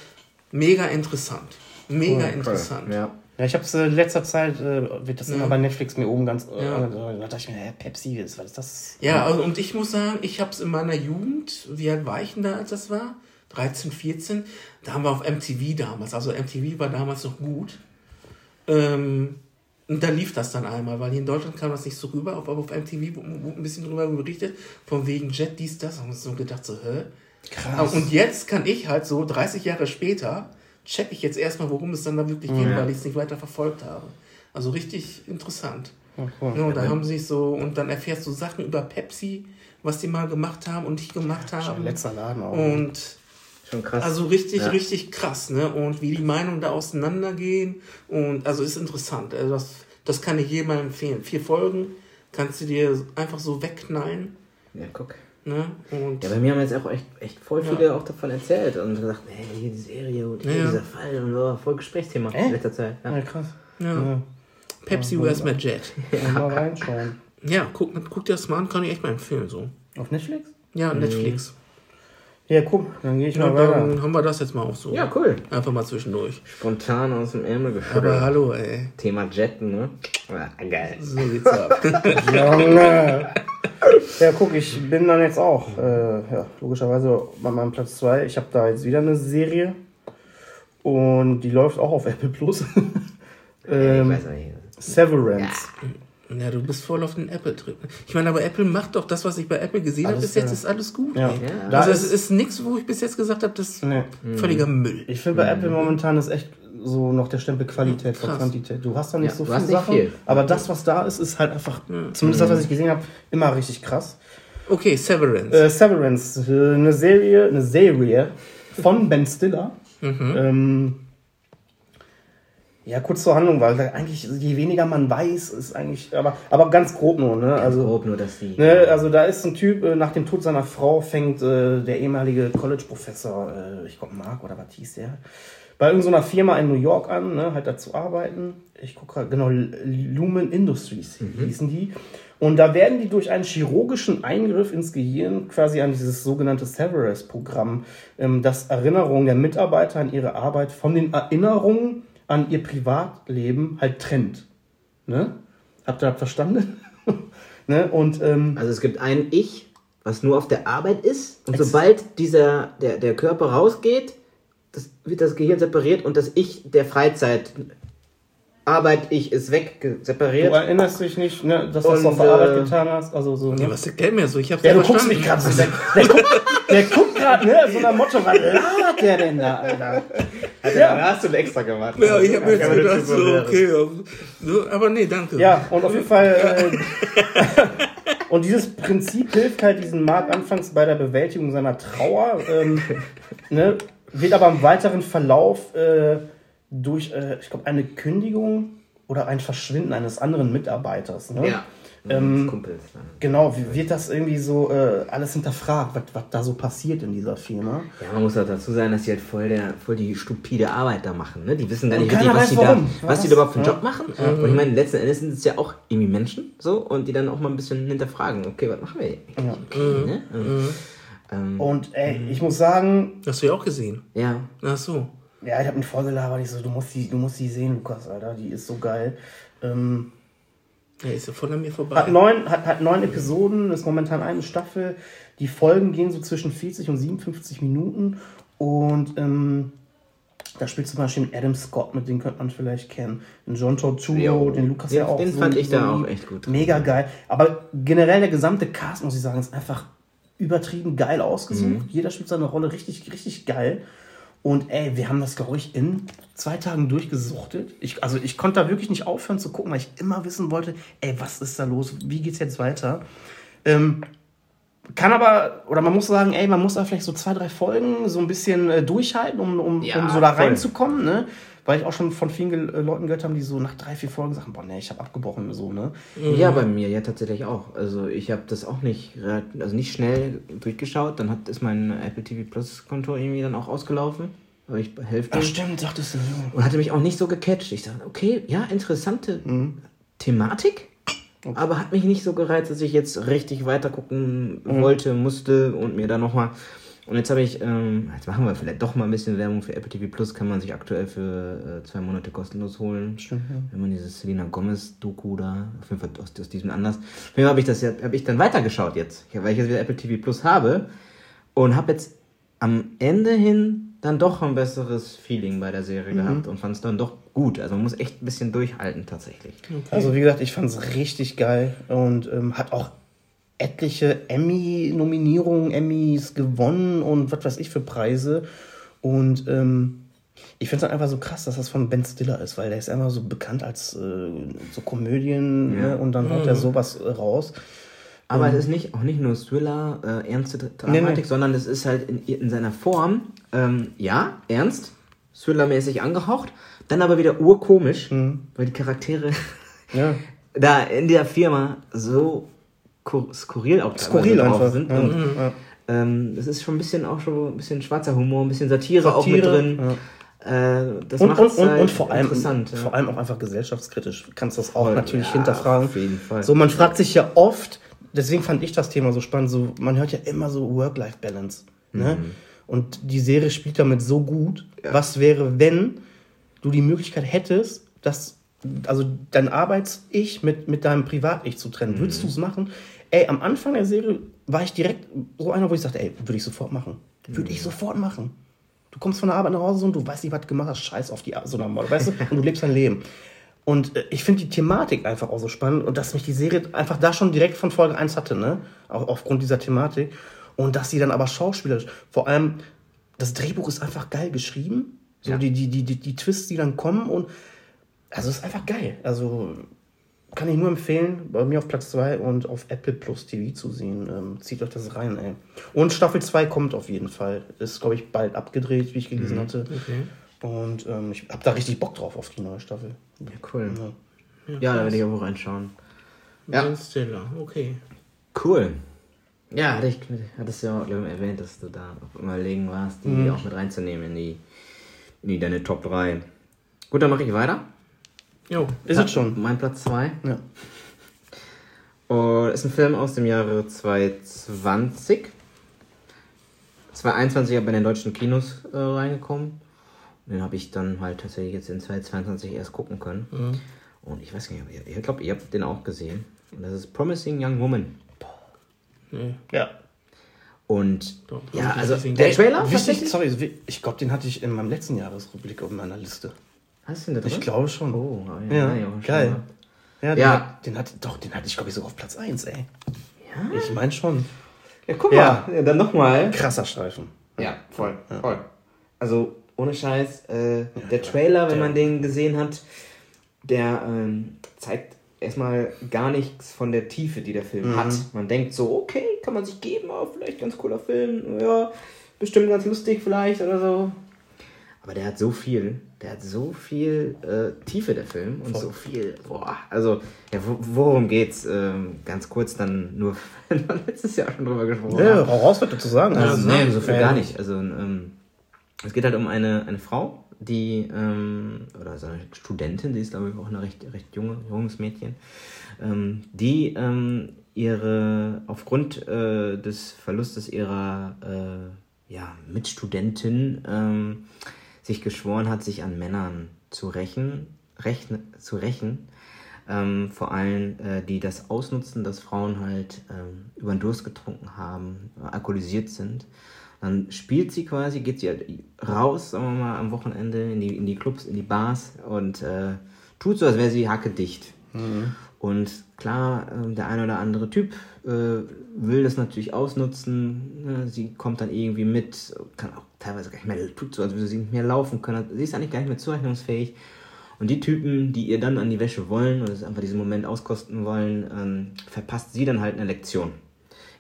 Mega interessant. Mega cool, interessant. Cool. Ja. Ja, ich habe es äh, in letzter Zeit, äh, wird das ja. immer bei Netflix mir oben ganz, äh, ja. da dachte ich mir, hä, Pepsi, was ist das? Ja, also, und ich muss sagen, ich habe es in meiner Jugend, wie alt war ich denn da, als das war? 13, 14, da haben wir auf MTV damals, also MTV war damals noch gut. Ähm, und da lief das dann einmal, weil hier in Deutschland kam das nicht so rüber, aber auf MTV wurde ein bisschen drüber berichtet, von wegen Jet, dies, das, haben wir so gedacht, so, hä? Krass. Und jetzt kann ich halt so 30 Jahre später check ich jetzt erstmal, worum es dann da wirklich mhm. geht, weil ich es nicht weiter verfolgt habe. Also richtig interessant. Cool. ja, und da haben sie so, und dann erfährst du Sachen über Pepsi, was die mal gemacht haben und nicht gemacht haben. Schon letzter Laden auch. Und Schon krass. Also richtig, ja. richtig krass, ne? Und wie die Meinungen da auseinandergehen. Und also ist interessant. Also das, das kann ich jedem empfehlen. Vier Folgen kannst du dir einfach so wegknallen. Ja, guck. Ne? Und ja, bei mir haben jetzt auch echt, echt voll viele ja. auch davon erzählt und gesagt, hey, hier die Serie und hier ja. dieser Fall und so, voll Gesprächsthema äh? in letzter Zeit. Ja, ja krass. Ja. Pepsi Where's My Jet. Ja. Mal reinschauen. Ja, guck, guck dir das mal an, kann ich echt mal empfehlen. So. Auf Netflix? Ja, Netflix. Ja, cool. Dann gehe ich ja, mal weiter. Dann haben wir das jetzt mal auch so. Ja, cool. Einfach mal zwischendurch. Spontan aus dem Ärmel geschüttelt. Aber hallo, ey. Thema Jetten, ne? Ja, geil. So geht's ab. Junge. Ja, guck, ich bin dann jetzt auch, äh, ja, logischerweise bei meinem Platz 2. Ich habe da jetzt wieder eine Serie. Und die läuft auch auf Apple Plus. ähm, ich weiß nicht. Severance. Ja. Ja, du bist voll auf den Apple-Trip. Ich meine, aber Apple macht doch das, was ich bei Apple gesehen habe. Bis jetzt ist alles gut. Ja. ja. Also es ist nichts, wo ich bis jetzt gesagt habe, das ist nee. völliger Müll. Ich finde bei Apple momentan ist echt so noch der Stempel Qualität vor Quantität. Du hast da nicht ja, so viele Sachen, viel. aber das, was da ist, ist halt einfach, zumindest das, was ich gesehen habe, immer richtig krass. Okay, Severance. Äh, Severance, äh, eine Serie, eine Serie von Ben Stiller. Mhm. Ähm, ja, kurz zur Handlung, weil eigentlich, je weniger man weiß, ist eigentlich, aber, aber ganz grob nur, ne? Ganz also, grob nur, dass die. Ne, also da ist ein Typ, äh, nach dem Tod seiner Frau fängt äh, der ehemalige College-Professor, äh, ich glaube Mark oder was hieß der, bei irgendeiner Firma in New York an, ne, halt da zu arbeiten. Ich gucke gerade, genau, Lumen Industries mhm. hießen die. Und da werden die durch einen chirurgischen Eingriff ins Gehirn quasi an dieses sogenannte Severus-Programm, ähm, das Erinnerungen der Mitarbeiter an ihre Arbeit von den Erinnerungen an ihr Privatleben halt trennt. Ne? Habt ihr das verstanden? ne? Und, ähm, also es gibt ein Ich, was nur auf der Arbeit ist. Und sobald dieser, der, der Körper rausgeht, das, wird das Gehirn separiert und das Ich der Freizeit Arbeit, ich ist weg, separiert. Du erinnerst dich nicht, ne, dass du das auf der Arbeit äh, getan hast? Also so, ne? Ja, was erklärt mir so? Ich hab's ja, du guckst mich gerade so. Der, der guckt, der guckt gerade, ne, so nach Motto, was labert der denn da, Alter? Also, ja. Da hast du extra gemacht. Ja, ich hab mir jetzt gedacht, so, okay, so, aber nee, danke. Ja, und auf jeden Fall, äh, und dieses Prinzip hilft halt diesen Markt anfangs bei der Bewältigung seiner Trauer, ähm, ne, wird aber im weiteren Verlauf, äh, durch, äh, ich glaube, eine Kündigung oder ein Verschwinden eines anderen Mitarbeiters. Ne? Ja. Ähm, Kumpels, genau, wie wird das irgendwie so äh, alles hinterfragt, was, was da so passiert in dieser Firma? Ja, man muss auch dazu sagen, dass die halt voll, der, voll die stupide Arbeit da machen. Ne? Die wissen gar nicht wirklich, was, die da, was die da überhaupt für einen ja. Job machen. Mhm. Und ich meine, letzten Endes sind es ja auch irgendwie Menschen so und die dann auch mal ein bisschen hinterfragen, okay, was machen wir eigentlich? Ja. Okay, mhm. ne? mhm. Ähm, und ey, ich muss sagen. Hast du ja auch gesehen? Ja. Ach so. Ja, ich habe eine Folge gelabert, ich so, du musst, die, du musst die sehen, Lukas, Alter, die ist so geil. Ähm, ja, ist ja voll an mir vorbei. Hat neun, hat, hat neun Episoden, ist momentan eine Staffel. Die Folgen gehen so zwischen 40 und 57 Minuten. Und ähm, da spielt zum Beispiel Adam Scott, mit dem könnte man vielleicht kennen. Den John Torturo, den Lukas den, ja auch. Den so, fand ich da auch echt gut. Mega geil. Aber generell der gesamte Cast, muss ich sagen, ist einfach übertrieben geil ausgesucht. Mhm. Jeder spielt seine Rolle richtig, richtig geil. Und ey, wir haben das, glaube ich, in zwei Tagen durchgesuchtet. Ich, also ich konnte da wirklich nicht aufhören zu gucken, weil ich immer wissen wollte, ey, was ist da los? Wie geht's jetzt weiter? Ähm, kann aber, oder man muss sagen, ey, man muss da vielleicht so zwei, drei Folgen so ein bisschen äh, durchhalten, um, um, ja, um so da reinzukommen, ne? Weil ich auch schon von vielen äh, Leuten gehört habe, die so nach drei, vier Folgen sagen, boah, ne, ich habe abgebrochen, so, ne? Ja, bei mir, ja, tatsächlich auch. Also ich habe das auch nicht, also nicht schnell durchgeschaut. Dann hat, ist mein Apple TV Plus Konto irgendwie dann auch ausgelaufen. Aber ich Hälfte. Ach stimmt, sagtest du. Und hatte mich auch nicht so gecatcht. Ich dachte, okay, ja, interessante mhm. Thematik. Okay. Aber hat mich nicht so gereizt, dass ich jetzt richtig weiter gucken mhm. wollte, musste und mir da nochmal und jetzt habe ich, ähm, jetzt machen wir vielleicht doch mal ein bisschen Werbung für Apple TV Plus, kann man sich aktuell für äh, zwei Monate kostenlos holen. Stimmt, ja. Wenn man dieses Selena Gomez Doku da, auf jeden Fall aus, aus diesem Anlass. Auf jeden Fall habe ich das ja, habe ich dann weitergeschaut jetzt, weil ich jetzt wieder Apple TV Plus habe und habe jetzt am Ende hin dann doch ein besseres Feeling bei der Serie mhm. gehabt und fand es dann doch gut. Also man muss echt ein bisschen durchhalten tatsächlich. Okay. Also wie gesagt, ich fand es richtig geil und ähm, hat auch etliche Emmy-Nominierungen, Emmys gewonnen und was weiß ich für Preise. Und ähm, ich finde es einfach so krass, dass das von Ben Stiller ist, weil der ist immer so bekannt als äh, so Komödien ja. ne? und dann haut mhm. er sowas äh, raus. Aber es ist nicht, auch nicht nur Thriller, äh, ernste Dramatik, nee, nee. sondern es ist halt in, in seiner Form, ähm, ja, ernst, Thriller-mäßig angehaucht, dann aber wieder urkomisch, mhm. weil die Charaktere ja. da in der Firma so skurril auch skurril einfach sind. Ja, und, ja. Ähm, das ist schon ein bisschen auch schon ein bisschen schwarzer Humor, ein bisschen Satire, Satire auch mit drin. Ja. Äh, das und, und, und, halt und vor allem interessant, ja. vor allem auch einfach gesellschaftskritisch. Kannst das auch Voll, natürlich hinterfragen. Auf jeden Fall. So, man fragt sich ja oft, deswegen fand ich das Thema so spannend, so, man hört ja immer so Work-Life-Balance. Ne? Mhm. Und die Serie spielt damit so gut. Was wäre, wenn du die Möglichkeit hättest, dass also dein Arbeits-Ich mit, mit deinem Privat-Ich zu trennen. Mhm. Würdest du es machen? Ey, am Anfang der Serie war ich direkt so einer, wo ich sagte, ey, würde ich sofort machen. Würde ich sofort machen. Du kommst von der Arbeit nach Hause und du weißt nicht, was du gemacht hast, scheiß auf die so normal, weißt du? Und du lebst dein Leben. Und äh, ich finde die Thematik einfach auch so spannend und dass mich die Serie einfach da schon direkt von Folge 1 hatte, ne? Auch aufgrund dieser Thematik. Und dass sie dann aber schauspielerisch, vor allem, das Drehbuch ist einfach geil geschrieben. So ja. die, die, die, die, die Twists, die dann kommen und also ist einfach geil. Also kann ich nur empfehlen, bei mir auf Platz 2 und auf Apple Plus TV zu sehen. Ähm, zieht euch das rein, ey. Und Staffel 2 kommt auf jeden Fall. Ist, glaube ich, bald abgedreht, wie ich gelesen mhm. hatte. Okay. Und ähm, ich habe da richtig Bock drauf auf die neue Staffel. Ja, cool. Ja, ja, ja da werde ich auch reinschauen. Ja. Stiller, okay. Cool. Ja, hatte ich, hattest du ja auch erwähnt, dass du da überlegen warst, die mhm. auch mit reinzunehmen in die, in die deine Top 3. Gut, dann mache ich weiter. Jo, ist es schon. Mein Platz 2. Ja. Und ist ein Film aus dem Jahre 2020. 2021 aber in den deutschen Kinos äh, reingekommen. Den habe ich dann halt tatsächlich jetzt in 2022 erst gucken können. Mhm. Und ich weiß nicht, ich glaube, ihr habt den auch gesehen. Und das ist Promising Young Woman. Nee. Ja. Und Doch, ja, also der Trailer. Wichtig, sorry, ich glaube, den hatte ich in meinem letzten Jahresrückblick auf meiner Liste. Hast du den da drin? Ich glaube schon. Oh, ja, ja, geil. Ja, den, ja. Hat, den, hat, doch, den hatte ich, glaube ich, sogar auf Platz 1, ey. Ja? Ich meine schon. Ja, guck mal, ja. dann nochmal. Krasser Streifen. Ja, voll, voll. Also, ohne Scheiß, äh, der Trailer, wenn man den gesehen hat, der ähm, zeigt erstmal gar nichts von der Tiefe, die der Film mhm. hat. Man denkt so, okay, kann man sich geben, aber vielleicht ganz cooler Film, ja, bestimmt ganz lustig vielleicht oder so. Aber der hat so viel der hat so viel äh, Tiefe, der Film, und Voll. so viel, boah, also, ja, worum geht's? Ähm, ganz kurz dann nur, wenn wir letztes Jahr schon drüber gesprochen ja, haben. Ja, raus, was dazu sagen. Also, nee, so viel äh, gar nicht. Also, ähm, es geht halt um eine, eine Frau, die, ähm, oder so eine Studentin, die ist, glaube ich, auch ein recht, recht junge, junges Mädchen, ähm, die ähm, ihre, aufgrund äh, des Verlustes ihrer äh, ja, Mitstudentin ähm, sich geschworen hat, sich an Männern zu rächen, rechne, zu rächen. Ähm, vor allem, äh, die das ausnutzen, dass Frauen halt ähm, über den Durst getrunken haben, alkoholisiert sind. Dann spielt sie quasi, geht sie halt raus, sagen wir mal, am Wochenende in die, in die Clubs, in die Bars und äh, tut so, als wäre sie hackedicht. Mhm. Und klar, äh, der ein oder andere Typ äh, will das natürlich ausnutzen. Ne? Sie kommt dann irgendwie mit, kann auch teilweise gar nicht mehr, tut so, als würde sie nicht mehr laufen können. Sie ist eigentlich gar nicht mehr zurechnungsfähig. Und die Typen, die ihr dann an die Wäsche wollen oder einfach diesen Moment auskosten wollen, ähm, verpasst sie dann halt eine Lektion.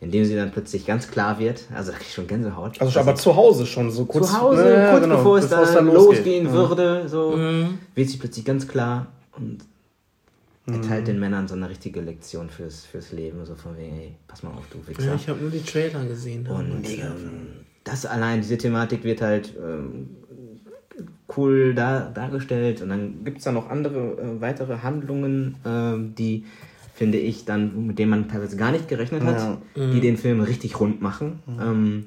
Indem sie dann plötzlich ganz klar wird, also da krieg ich schon Gänsehaut. Also aber zu Hause schon, so kurz, zu Hause, ja, kurz genau, bevor es dann, dann losgehen ja. würde, so mhm. wird sie plötzlich ganz klar und erteilt mhm. den Männern so eine richtige Lektion fürs, fürs Leben. So von wegen, ey, pass mal auf, du Wichser. Ja, ich habe nur die Trailer gesehen. Und ähm, das allein, diese Thematik wird halt ähm, cool da, dargestellt. Und dann gibt es da noch andere, äh, weitere Handlungen, äh, die, finde ich, dann, mit denen man teilweise gar nicht gerechnet hat, ja. mhm. die den Film richtig rund machen. Mhm. Ähm,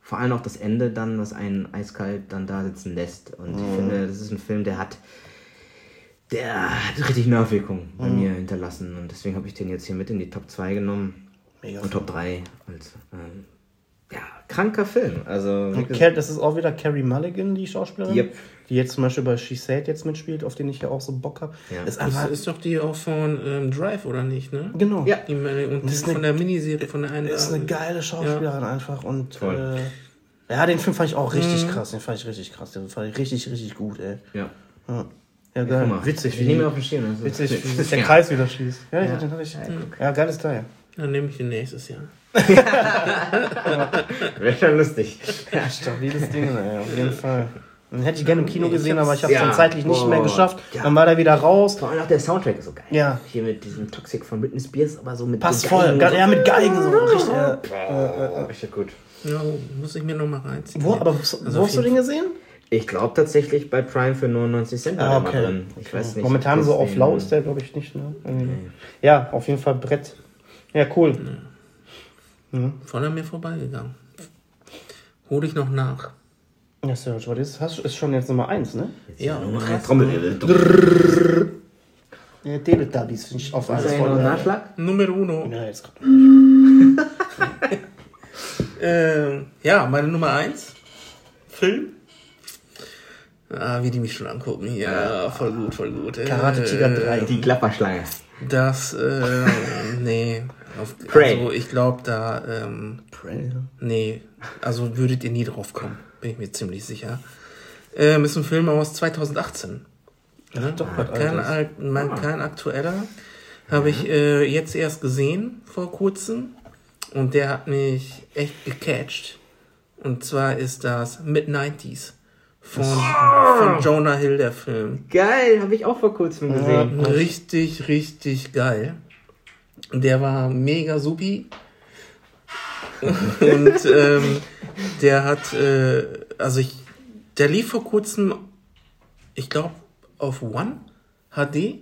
vor allem auch das Ende dann, was einen eiskalt dann da sitzen lässt. Und ich mhm. finde, das ist ein Film, der hat der hat richtig Nachwirkungen bei mhm. mir hinterlassen. Und deswegen habe ich den jetzt hier mit in die Top 2 genommen. Mega und Top 3 als ähm, ja, kranker Film. Also, das ist auch wieder Carrie Mulligan, die Schauspielerin. Yep. Die jetzt zum Beispiel bei She Said jetzt mitspielt, auf den ich ja auch so Bock habe. Ja. Das ist doch die auch von ähm, Drive, oder nicht? Ne? Genau. Ja. Die, und das ist von eine, der Miniserie, von der einen. Ist eine geile Schauspielerin ja. einfach. Und äh, ja, den Film fand ich auch richtig mhm. krass. Den fand ich richtig krass. Den fand ich richtig, richtig gut, ey. Ja. ja. Ja, geil. Ja, witzig, wie, nehme auf den Schirm. Also. Witzig, wie sich der ja. Kreis wieder schießt. Ja, ja. Den hatte ich. Ja, geiles Teil. Dann nehme ich den nächstes Jahr. Wäre schon lustig. Ja, stabiles Ding, ey, auf jeden Fall. Den hätte ich gerne im Kino gesehen, aber ich habe es ja. dann zeitlich nicht oh, mehr geschafft. Ja. Dann war der wieder raus. Vor allem auch der Soundtrack ist so geil. Ja. Hier mit diesem Toxic von Britney Spears, aber so mit Passt voll. So. Ja, mit Geigen so. Richtig, äh, äh, äh, richtig gut. Ja, muss ich mir nochmal reinziehen. Wo, aber wo, also wo hast du den gesehen? Ich glaube tatsächlich bei Prime für 99 Cent ah, okay. drin. Ich weiß nicht. Momentan so auf Lau ist der, glaube ich, nicht. Ne? Okay. Ja, auf jeden Fall Brett. Ja, cool. Ja. Mhm. Voll an mir vorbeigegangen. Hol ich noch nach. Ja, Serge, was ist, hast, ist schon jetzt Nummer 1, ne? ja, Nummer 1. Trommel. Ja, Teletubbies finde ich auf alles voll. Nachschlag? Nummer uno. Ja, jetzt gerade. äh, ja, meine Nummer 1. Film. Ah, wie die mich schon angucken. Ja, voll gut, voll gut. Karate Tiger 3. Die Klapperschlange. Das, äh, nee. Auf, Prey. Also ich glaube da, ähm, Prey? Nee, also würdet ihr nie drauf kommen, bin ich mir ziemlich sicher. Ähm, ist ein Film aus 2018. Ja, doch, kein, alt, mein, ah. kein aktueller. Habe ich äh, jetzt erst gesehen, vor kurzem. Und der hat mich echt gecatcht. Und zwar ist das Mid-90s von, von Jonah Hill, der Film. Geil, habe ich auch vor kurzem gesehen. Ja, richtig, richtig geil. Der war mega supi. Und ähm, der hat, äh, also ich, der lief vor kurzem, ich glaube, auf One HD.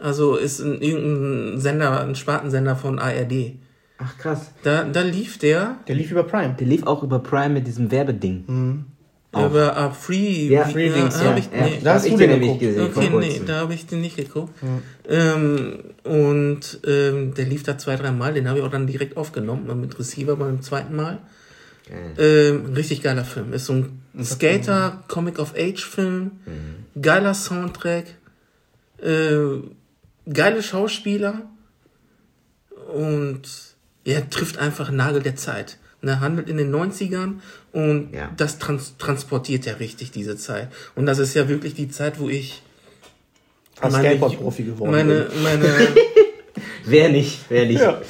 Also ist ein, irgendein Sender, ein Spartensender von ARD. Ach krass. Da, da lief der. Der lief über Prime. Der lief auch über Prime mit diesem Werbeding. Mhm. Aber uh, Free, ja, Free Links, ja. Ich, nee, da hast du den nämlich gesehen. Okay, nee, da habe ich den nicht geguckt. Ja. Ähm, und ähm, der lief da zwei, drei Mal, den habe ich auch dann direkt aufgenommen, mal mit Receiver beim zweiten Mal. Ähm, richtig geiler Film. Ist so ein Skater, Comic of Age Film, mhm. geiler Soundtrack, äh, geile Schauspieler und er trifft einfach Nagel der Zeit ne, handelt in den 90ern und ja. das trans transportiert ja richtig diese Zeit. Und das ist ja wirklich die Zeit, wo ich als Skateboard-Profi geworden meine, bin. Meine, wer nicht, wer nicht. Ja.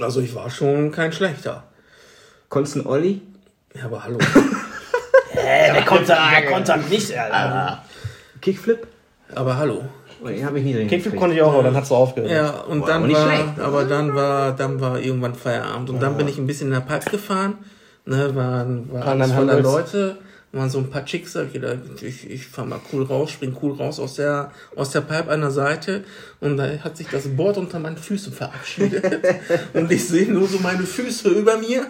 Also ich war schon kein schlechter. Konntest du Olli? Ja, aber hallo. Hä, wer konnte, wer konnte nicht, Alter. Kickflip? Aber hallo. Habe nie Kickflip konnte ich auch, aber dann hat es aufgehört. Ja, und Boah, dann war, schlecht. aber dann war, dann war irgendwann Feierabend und dann bin ich ein bisschen in der Pipe gefahren. Ne, waren, waren alles voller Handels. Leute, waren so ein paar Chicks, sag ich, ich, ich fahr mal cool raus, spring cool raus aus der, aus der Pipe an der Seite und da hat sich das Board unter meinen Füßen verabschiedet und ich sehe nur so meine Füße über mir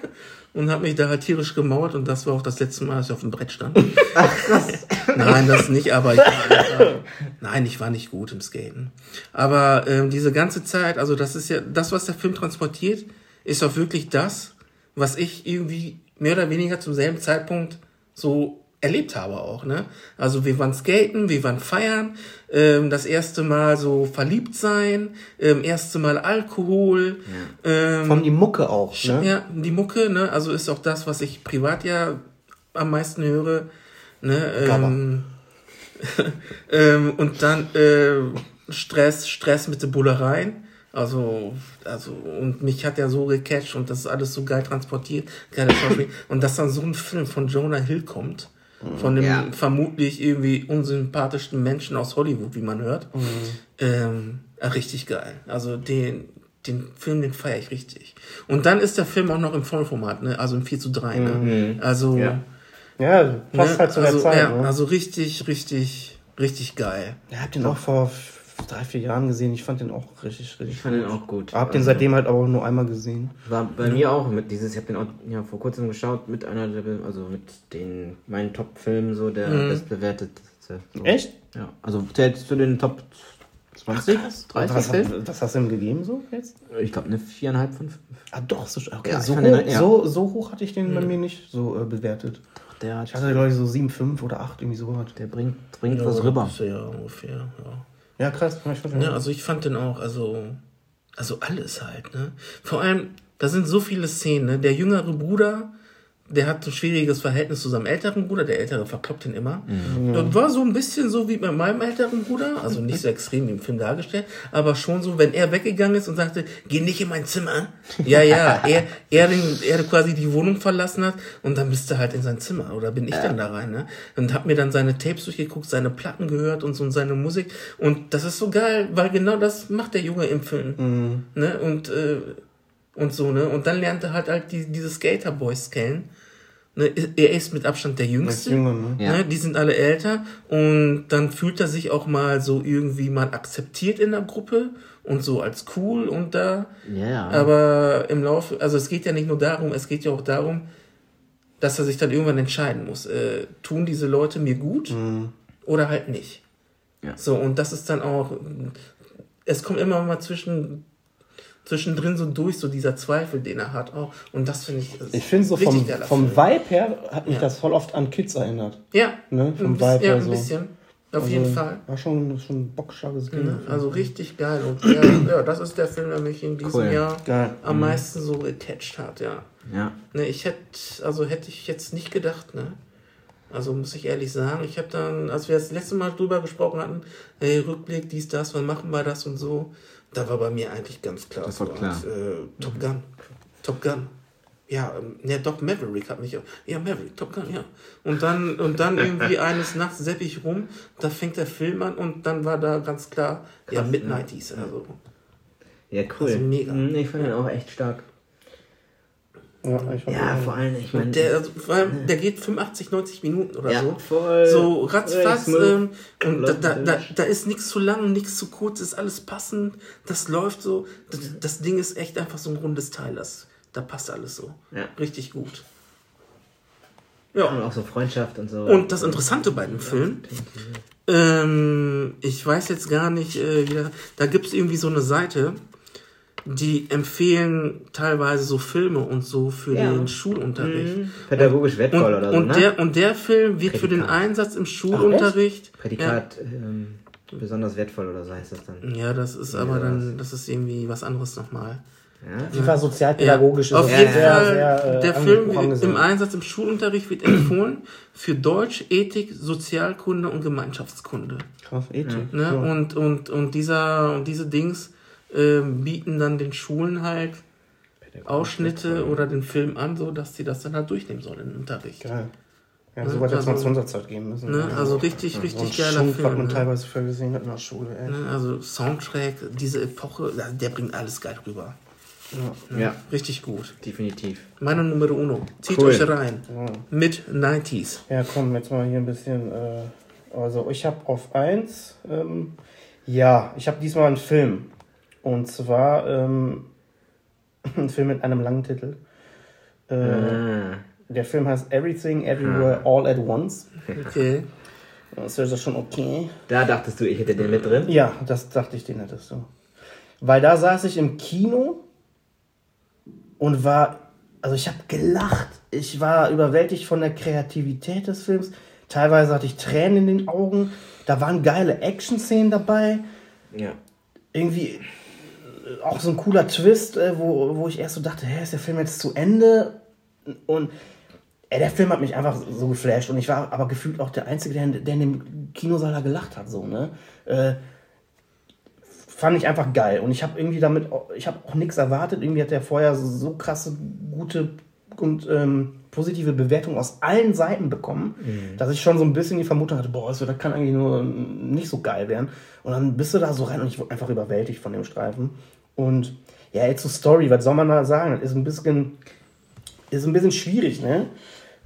und habe mich da halt tierisch gemauert und das war auch das letzte Mal, dass ich auf dem Brett stand. Nein, das nicht, aber ich war, nein, ich war nicht gut im Skaten. Aber ähm, diese ganze Zeit, also das ist ja, das, was der Film transportiert, ist auch wirklich das, was ich irgendwie mehr oder weniger zum selben Zeitpunkt so erlebt habe auch, ne? Also wir waren skaten, wir waren feiern, ähm, das erste Mal so verliebt sein, ähm, erste Mal Alkohol, ähm, Von die Mucke auch, ne? ja, die Mucke, ne? Also ist auch das, was ich privat ja am meisten höre. Ne? Ähm, ähm, und dann äh, Stress, Stress mit den Bullereien. Also, also, und mich hat er so gecatcht und das ist alles so geil transportiert, Schauspiel. und dass dann so ein Film von Jonah Hill kommt, von dem Ja. vermutlich irgendwie unsympathischsten Menschen aus Hollywood, wie man hört. Ähm, äh, richtig geil. Also den, den Film, den feiere ich richtig. Und dann ist der Film auch noch im Vollformat, ne? Also im 4 zu 3, ne? Also, Ja. Ja, passt ne? halt zu der also, Zeit. ja, ne? also richtig, richtig, richtig geil. Ich hab den auch vor drei, vier Jahren gesehen. Ich fand den auch richtig, richtig Ich fand den auch gut. Hab den seitdem halt aber auch nur einmal gesehen. War bei mir auch mit dieses, ich habe den auch ja, vor kurzem geschaut mit einer der, also mit den meinen Top-Filmen so der bestbewertete. So. Echt? Ja, also zählt zu den Top 20, 30 was, Filmen? hast- was hast du ihm gegeben so jetzt? Ich glaube eine viereinhalb von fünf. Ah doch, so, okay, Ja, so, hoch, den- ja. so, so hoch hatte ich den bei mir nicht so äh, bewertet. Der, hat, Ich hatte glaube ich so 7,5 oder 8 irgendwie so. der bringt, bringt Ja, was rüber. Ja, ungefähr, ja. Ja, krass. Ich Ja, also ich fand den auch, also, also alles halt, ne? Vor allem, da sind so viele Szenen, ne? Der jüngere Bruder, der hat ein schwieriges Verhältnis zu seinem älteren Bruder, der ältere verkloppt ihn immer. Das war so ein bisschen so wie bei meinem älteren Bruder, also nicht so extrem wie im Film dargestellt, aber schon so, wenn er weggegangen ist und sagte, geh nicht in mein Zimmer. Ja, ja, er, er, den, er quasi die Wohnung verlassen hat und dann bist du halt in sein Zimmer oder bin ich dann da rein, ne? Und hab mir dann seine Tapes durchgeguckt, seine Platten gehört und so und seine Musik und das ist so geil, weil genau das macht der Junge im Film, ne? Und, äh, und so, ne? Und dann lernt er halt halt die, diese Skater-Boys kennen. Ne? Er ist mit Abstand der Jüngste. Jünger, ne? Ja. Ne? Die sind alle älter. Und dann fühlt er sich auch mal so irgendwie mal akzeptiert in der Gruppe und so als cool und da. Ja. Aber im Laufe, also es geht ja nicht nur darum, es geht ja auch darum, dass er sich dann irgendwann entscheiden muss. Äh, tun diese Leute mir gut oder halt nicht? Ja. So, und das ist dann auch, es kommt immer mal zwischen, zwischendrin so durch, so dieser Zweifel, den er hat. Auch. Und das finde ich. Ich finde so vom, vom. Vibe her hat mich Ja. das voll oft an Kids erinnert. Ja, Ne, vom ein bisschen, Vibe ja, her ein so. bisschen. Auf jeden Also, Fall. War schon, schon ein bockstarkes Game. Ne? Also richtig geil. Und ja, ja, das ist der Film, der mich in diesem Cool. Jahr Geil. am meisten so gecatcht hat, ja. ja. Ne, ich hätte, also hätte ich jetzt nicht gedacht, ne? Also muss ich ehrlich sagen, ich habe dann, als wir das letzte Mal drüber gesprochen hatten, hey, Rückblick, dies, das, wann machen wir das und so, da war bei mir eigentlich ganz klar. Das war so, klar. als, äh, Top Gun. Top Gun. Ja, ähm, ja, doch, Maverick hat mich auch. Ja, Maverick, Top Gun, ja. Und dann, und dann irgendwie eines Nachts sepp ich rum, da fängt der Film an und dann war da ganz klar, ja, Mid-90s, also. Ja, cool. Also mega. Mhm, Ich fand den auch echt stark. Ja, Ja, vor allem, ich meine. Und der, also, vor allem, der geht 85, 90 Minuten oder ja, so. voll. so ratzfatz. Ähm, und da, da, da, da ist nichts zu lang, nichts zu kurz, ist alles passend. Das läuft so. Das, das Ding ist echt einfach so ein rundes Teil. Das, da passt alles so. Ja. Richtig gut. Und Ja. auch so Freundschaft und so. Und das Interessante bei dem Film, ähm, ich weiß jetzt gar nicht, äh, wie das, da gibt es irgendwie so eine Seite, die empfehlen teilweise so Filme und so für Ja. den Schulunterricht. Mhm. Pädagogisch wertvoll Und, oder so, und, ne? der, und der Film wird für den Prädikat. Einsatz im Schulunterricht. Prädikat ähm, besonders wertvoll oder so heißt das dann. Ja, das ist aber dann, das ist irgendwie was anderes nochmal. Ja? Auf jeden Fall sozialpädagogisch Ja, auf ist jeden sehr, Fall, sehr, äh, der Film im Einsatz im Schulunterricht wird empfohlen für Deutsch, Ethik, Sozialkunde und Gemeinschaftskunde. Krass, Ethik. Ne? Ja. Und, und, und, dieser, und diese Dings ähm, bieten dann den Schulen halt Ausschnitte oder den Film an, so dass sie das dann halt durchnehmen sollen im Unterricht. Geil. Ja, so weit hätte man zu unserer Zeit gehen müssen. Ne? Also richtig, richtig so geiler Schunk, Film. was man ne? teilweise für gesehen hat in der Schule. Ey. Ne? Also Soundtrack, diese Epoche, ja, der bringt alles geil rüber. Ja, Richtig gut. definitiv. Meine Nummer uno. Zieht Cool. euch rein. Mit 90s. Ja, komm, jetzt mal hier ein bisschen. Äh, also, ich habe auf 1, ähm, ja, ich habe diesmal einen Film. Und zwar ähm, ein Film mit einem langen Titel. Äh, Ah. Der Film heißt Everything, Everywhere, All at Once. Okay. Das ist ja schon okay. Da dachtest du, ich hätte den mit drin? Ja, das dachte ich, den hättest du. Weil da saß ich im Kino und war, also ich habe gelacht. Ich war überwältigt von der Kreativität des Films. Teilweise hatte ich Tränen in den Augen. Da waren geile Action-Szenen dabei. Ja. Irgendwie auch so ein cooler Twist, äh, wo, wo ich erst so dachte, hä, ist der Film jetzt zu Ende? Und ey, der Film hat mich einfach so geflasht und ich war aber gefühlt auch der Einzige, der, der in dem Kinosaal da gelacht hat. So, ne? Äh, fand ich einfach geil und ich habe irgendwie damit, ich habe auch nichts erwartet. Irgendwie hat der vorher so, so krasse, gute und ähm, positive Bewertungen aus allen Seiten bekommen, dass ich schon so ein bisschen die Vermutung hatte, boah, das kann eigentlich nur nicht so geil werden. Und dann bist du da so rein und ich wurde einfach überwältigt von dem Streifen. Und ja, jetzt zur Story, was soll man da sagen? Das ist ein bisschen, ist ein bisschen schwierig, ne?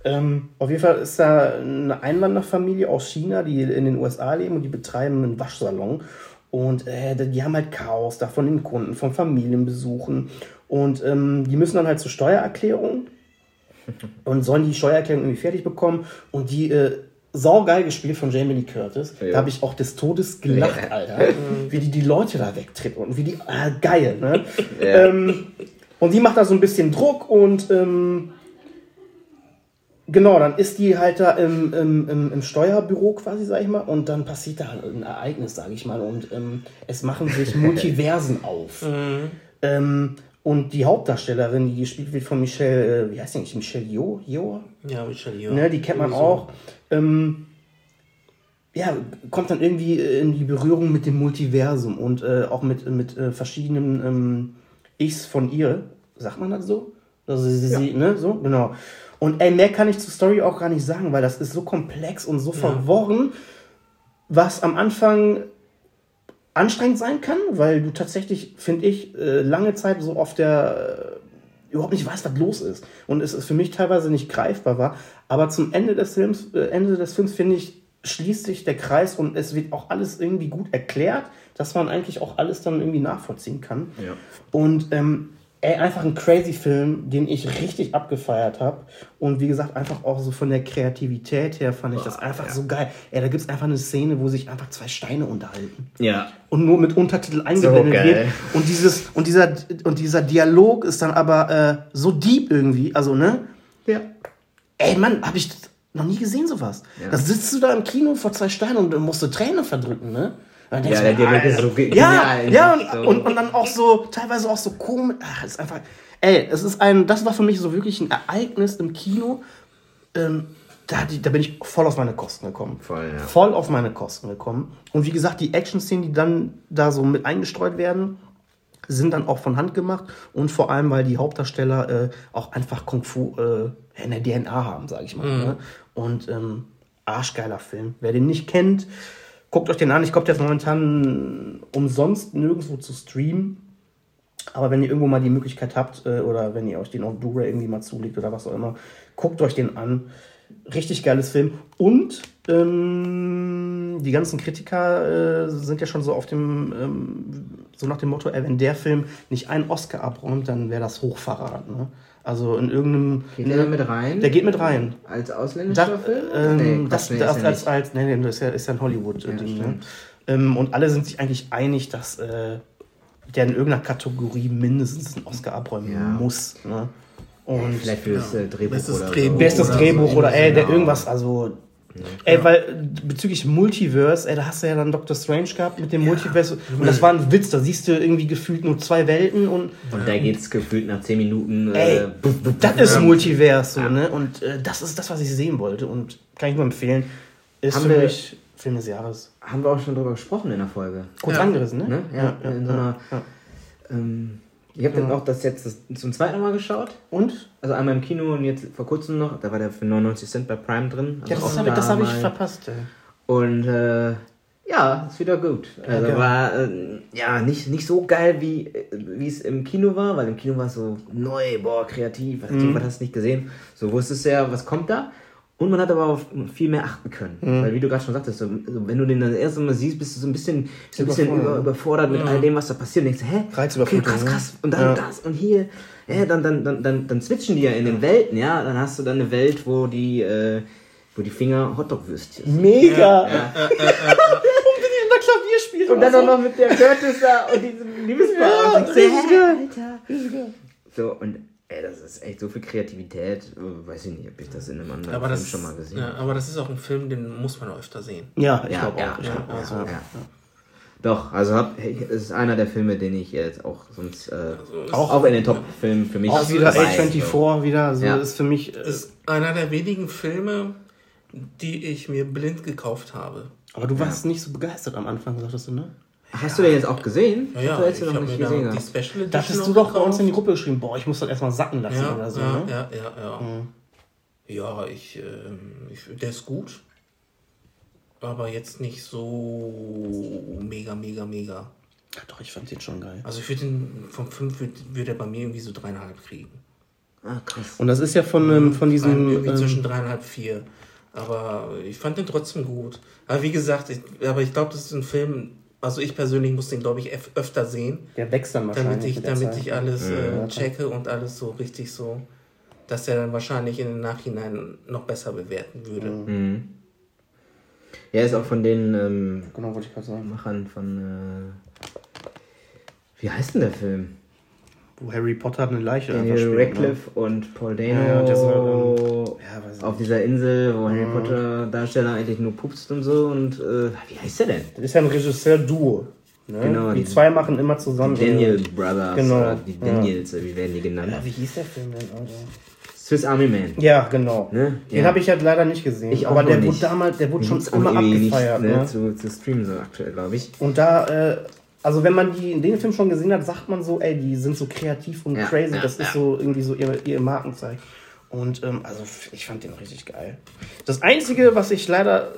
Ähm, auf jeden Fall ist da eine Einwanderfamilie aus China, die in den USA leben und die betreiben einen Waschsalon. Und äh, die haben halt Chaos da von den Kunden, von Familienbesuchen. Und ähm, die müssen dann halt zur Steuererklärung und sollen die Steuererklärung irgendwie fertig bekommen. Und die äh, saugeil gespielt von Jamie Lee Curtis. Ja. Da habe ich auch des Todes gelacht, Ja. Alter. wie die die Leute da wegtritt und wie die, ah, geil, ne? Ja. ähm, und die macht da so ein bisschen Druck und ähm, genau, dann ist die halt da im, im, im, im Steuerbüro quasi, sag ich mal, und dann passiert da ein Ereignis, sag ich mal, und ähm, es machen sich Multiversen auf. Ähm, und die Hauptdarstellerin, die gespielt wird von Michelle, äh, wie heißt die eigentlich, Michelle Yeoh? Yeoh? Ja, Michel, ja. Ne, die kennt man auch. Ähm, ja, kommt dann irgendwie äh, in die Berührung mit dem Multiversum und äh, auch mit, mit äh, verschiedenen ähm, Ichs von ihr. Sagt man das so? Also sie, sie, ne, so, genau. Und ey, mehr kann ich zur Story auch gar nicht sagen, weil das ist so komplex und so verworren, was am Anfang anstrengend sein kann, weil du tatsächlich, finde ich, äh, lange Zeit so auf der äh, überhaupt nicht weißt, was los ist. Und es ist für mich teilweise nicht greifbar war. Aber zum Ende des Films, äh, Ende des Films finde ich, schließt sich der Kreis und es wird auch alles irgendwie gut erklärt, dass man eigentlich auch alles dann irgendwie nachvollziehen kann. Ja. Und ähm, ey, einfach ein crazy Film, den ich richtig abgefeiert habe. Und wie gesagt, einfach auch so von der Kreativität her fand ich das einfach so geil. Ey, da gibt es einfach eine Szene, wo sich einfach zwei Steine unterhalten Ja. und nur mit Untertitel eingeblendet geil. wird. Und dieses und dieser und dieser Dialog ist dann aber äh, so deep irgendwie, also ne? Ja. Ey, Mann, habe ich noch nie gesehen sowas. Ja. Da sitzt du da im Kino vor zwei Steinen und musst du Tränen verdrücken, ne? Dann denkst Ja, der Dialog ist so ja, genial. ja und, So. und, und dann auch so teilweise auch so komisch. Ach, ist einfach. Ey, es ist ein, das war für mich so wirklich ein Ereignis im Kino. Ähm, da, die- da bin ich voll auf meine Kosten gekommen. Voll, ja. Voll auf meine Kosten gekommen. Und wie gesagt, die Action-Szenen, die dann da so mit eingestreut werden, sind dann auch von Hand gemacht und vor allem, weil die Hauptdarsteller äh, auch einfach Kung Fu äh, in der DNA haben, sage ich mal. Ne? Und ähm, arschgeiler Film. Wer den nicht kennt, guckt euch den an. Ich glaube, der ist momentan umsonst nirgendwo zu streamen. Aber wenn ihr irgendwo mal die Möglichkeit habt äh, oder wenn ihr euch den auf Blu-ray irgendwie mal zulegt oder was auch immer, guckt euch den an. Richtig geiles Film. Und ähm, die ganzen Kritiker äh, sind ja schon so auf dem, ähm, so nach dem Motto, ey, wenn der Film nicht einen Oscar abräumt, dann wäre das Hochverrat. Ne? Also in irgendeinem. Geht der da mit rein? Der geht mit rein. Als Das, ausländischer Film? ähm, Nee, das, das ist ja als, als, nee, nee, das ist ja, ist ja ein Hollywood-Ding. ne? stimmt. ähm, und alle sind sich eigentlich einig, dass äh, der in irgendeiner Kategorie mindestens einen Oscar abräumen Ja. muss. Ne? Und Vielleicht für das äh, Drehbuch Bestes oder Drehbuch. so. bestes oder Drehbuch so oder ey, der Ja. irgendwas, also. Ey, weil äh, bezüglich Multiverse, ey, da hast du ja dann Doctor Strange gehabt mit dem Multiverse. Und das war ein Witz, da siehst du irgendwie gefühlt nur zwei Welten und Und da geht's gefühlt nach 10 Minuten. Ey, Äh, buff, buff, das ist. Multiverse, so, Ja. ne? Und äh, das ist das, was ich sehen wollte. Und kann ich nur empfehlen. Ist Haben für wir- mich Film des Jahres. Haben wir auch schon drüber gesprochen in der Folge. Kurz Ja. angerissen, ne? Ne? Ja, in so einer. ja. Ähm, Ich habe dann auch das jetzt das, zum zweiten Mal geschaut. Und? Also einmal im Kino und jetzt vor kurzem noch. Da war der für 99 Cent bei Prime drin. Also Ja, das habe da hab ich verpasst, ey. Und äh, ja, ist wieder gut. Also geil. war äh, ja nicht, nicht so geil, wie äh, wie es im Kino war, weil im Kino war es so neu, boah, kreativ, was, Mhm. was hast du nicht gesehen. So wusstest du ja, was kommt da. Und man hat aber auf viel mehr achten können. Mhm. Weil wie du gerade schon sagtest, so, so, wenn du den das erste Mal siehst, bist du so ein bisschen, so ein bisschen Überfordert. über, überfordert mit all dem, was da passiert. Und denkst, hä? Okay, krass, krass. Und dann Ja. das und hier. Ja, dann, dann, dann, dann, dann switchen die ja in den Welten, ja. Dann hast du dann eine Welt, wo die, äh, wo die Finger Hotdog-Würstchen sind. Mega! Ja. Und wenn ihr in der Klavier spielt Und dann so. auch noch mit der Curtis da und diesem Liebespaar. Ja, und richtig hä, geil. Alter. So, und ey, das ist echt so viel Kreativität. äh, Weiß ich nicht, ob ich das in einem anderen Aber Film das, schon mal gesehen ja, habe. aber das ist auch ein Film, den muss man öfter sehen. Ja, ich Ja, glaube ja, auch. Ja, glaub also, ja. Ja. Doch, also hab, hey, es ist einer der Filme, den ich jetzt auch sonst äh, Auch- auch in den Top-Filmen für mich Auch wieder dabei. A24 wieder, so Ja. ist für mich. Äh, ist einer der wenigen Filme, die ich mir blind gekauft habe. aber du warst nicht so begeistert am Anfang, sagtest du, ne? Hast du den jetzt auch gesehen? Ja, ja, ich du noch habe nicht mir gesehen die. Special Edition Da hattest auch du doch bei uns in die Gruppe geschrieben, boah, ich muss das erstmal sacken lassen ja, oder so, ja, ne? ja, ja, ja. Ja, ich, ähm, ich, der ist gut. Aber jetzt nicht so mega, mega, mega. Ja, doch, ich fand den schon geil. Also ich würde den vom 5 würde würd er bei mir irgendwie so dreieinhalb kriegen. Ah, krass. Und das ist ja von, ähm, von diesem. irgendwie Ähm, zwischen dreieinhalb vier. Aber ich fand den trotzdem gut. Aber wie gesagt, ich, aber ich glaube, das ist ein Film. Also ich persönlich muss den, glaube ich, öf- öfter sehen, der wächst dann wahrscheinlich. damit ich, damit Zeit. ich alles äh, checke und alles so richtig so, dass er dann wahrscheinlich in den Nachhinein noch besser bewerten würde. Mhm. Ja, ist auch von den ähm, Genau, wollte ich gerade sagen. Machern von. Äh, wie heißt denn der Film? Wo Harry Potter eine Leiche einfach Daniel spielt, Radcliffe und Paul Dano Ja, ja, der soll, ähm, ja, auf dieser Insel, wo Harry Potter Darsteller eigentlich nur pupst und so und äh, wie heißt der denn? Ne? Das ist ja ein Regisseur-Duo. Ne? Genau, die die- zwei machen immer zusammen. Daniel Brothers Genau, die. Daniels, wie werden die genannt? Ja, wie hieß der Film denn, Alter? Swiss Army Man. Ja, genau. Ne? Den habe ich halt leider nicht gesehen. Ich aber der nicht. wurde damals, der wurde schon immer abgefeiert. nicht, ne? ne? zu, zu streamen so aktuell, glaube ich. Und da, äh, also wenn man die in den Film schon gesehen hat, sagt man so, ey, die sind so kreativ und Ja, crazy. ja, das ist ja. so irgendwie so ihr, ihr Markenzeichen. Und ähm, also ich fand den richtig geil. Das Einzige, was ich leider,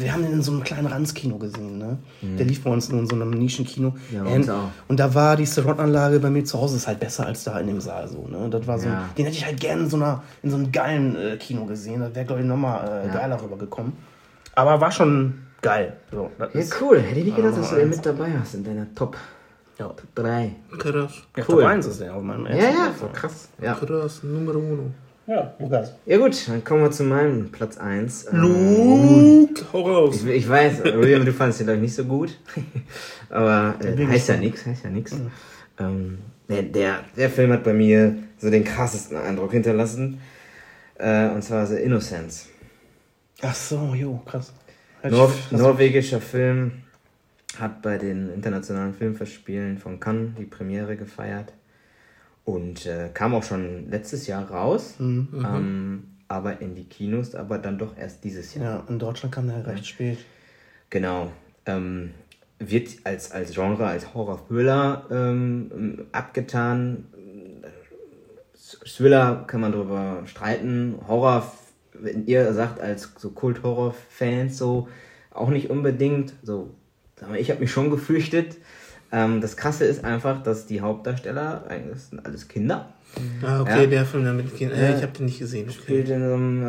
wir haben den in so einem kleinen Ranzkino gesehen, ne? Der lief bei uns nur in so einem Nischenkino. Mhm. Ja, und, und da war die Surround-Anlage bei mir zu Hause ist halt besser als da in dem Saal so, ne? Das war so, Ja. den hätte ich halt gerne in so einer, in so einem geilen äh, Kino gesehen. Das wäre glaube ich nochmal äh, geiler rübergekommen. Aber war schon geil. So, das Ja, ist- cool. Hätte ich nicht gedacht, dass du den mit dabei hast in deiner Top, Ja. Top 3. Krass. Ja, Cool. Top 1 ist der auf meinem Ja, ja, so krass. Ja. Krass, Numero uno. Ja, Lukas. ja, gut, dann kommen wir zu meinem Platz 1. Luke, hau raus. Ich, ich weiß, William, du fandest den, glaube ich, nicht so gut. Aber äh, heißt ja nichts, heißt ja nichts. Ähm, der, der, der Film hat bei mir so den krassesten Eindruck hinterlassen. Äh, und zwar The Innocence. Ach so, jo, krass. Nor krass. norwegischer Film hat bei den internationalen Filmfestspielen von Cannes die Premiere gefeiert und äh, kam auch schon letztes Jahr raus, Mhm. ähm, aber in die Kinos, aber dann doch erst dieses Jahr. Ja, in Deutschland kam der recht spät. Genau. Ähm, wird als, als Genre, als Horror-Thriller ähm, abgetan. Thriller kann man darüber streiten. Horror, wenn ihr sagt, als so Kult-Horror-Fans so, auch nicht unbedingt. So, ich habe mich schon gefürchtet. Ähm, das Krasse ist einfach, dass die Hauptdarsteller, eigentlich das sind alles Kinder, Ah, okay, Ja. der Film damit. Äh, Ja. Ich habe den nicht gesehen. Okay. spielt in so einem,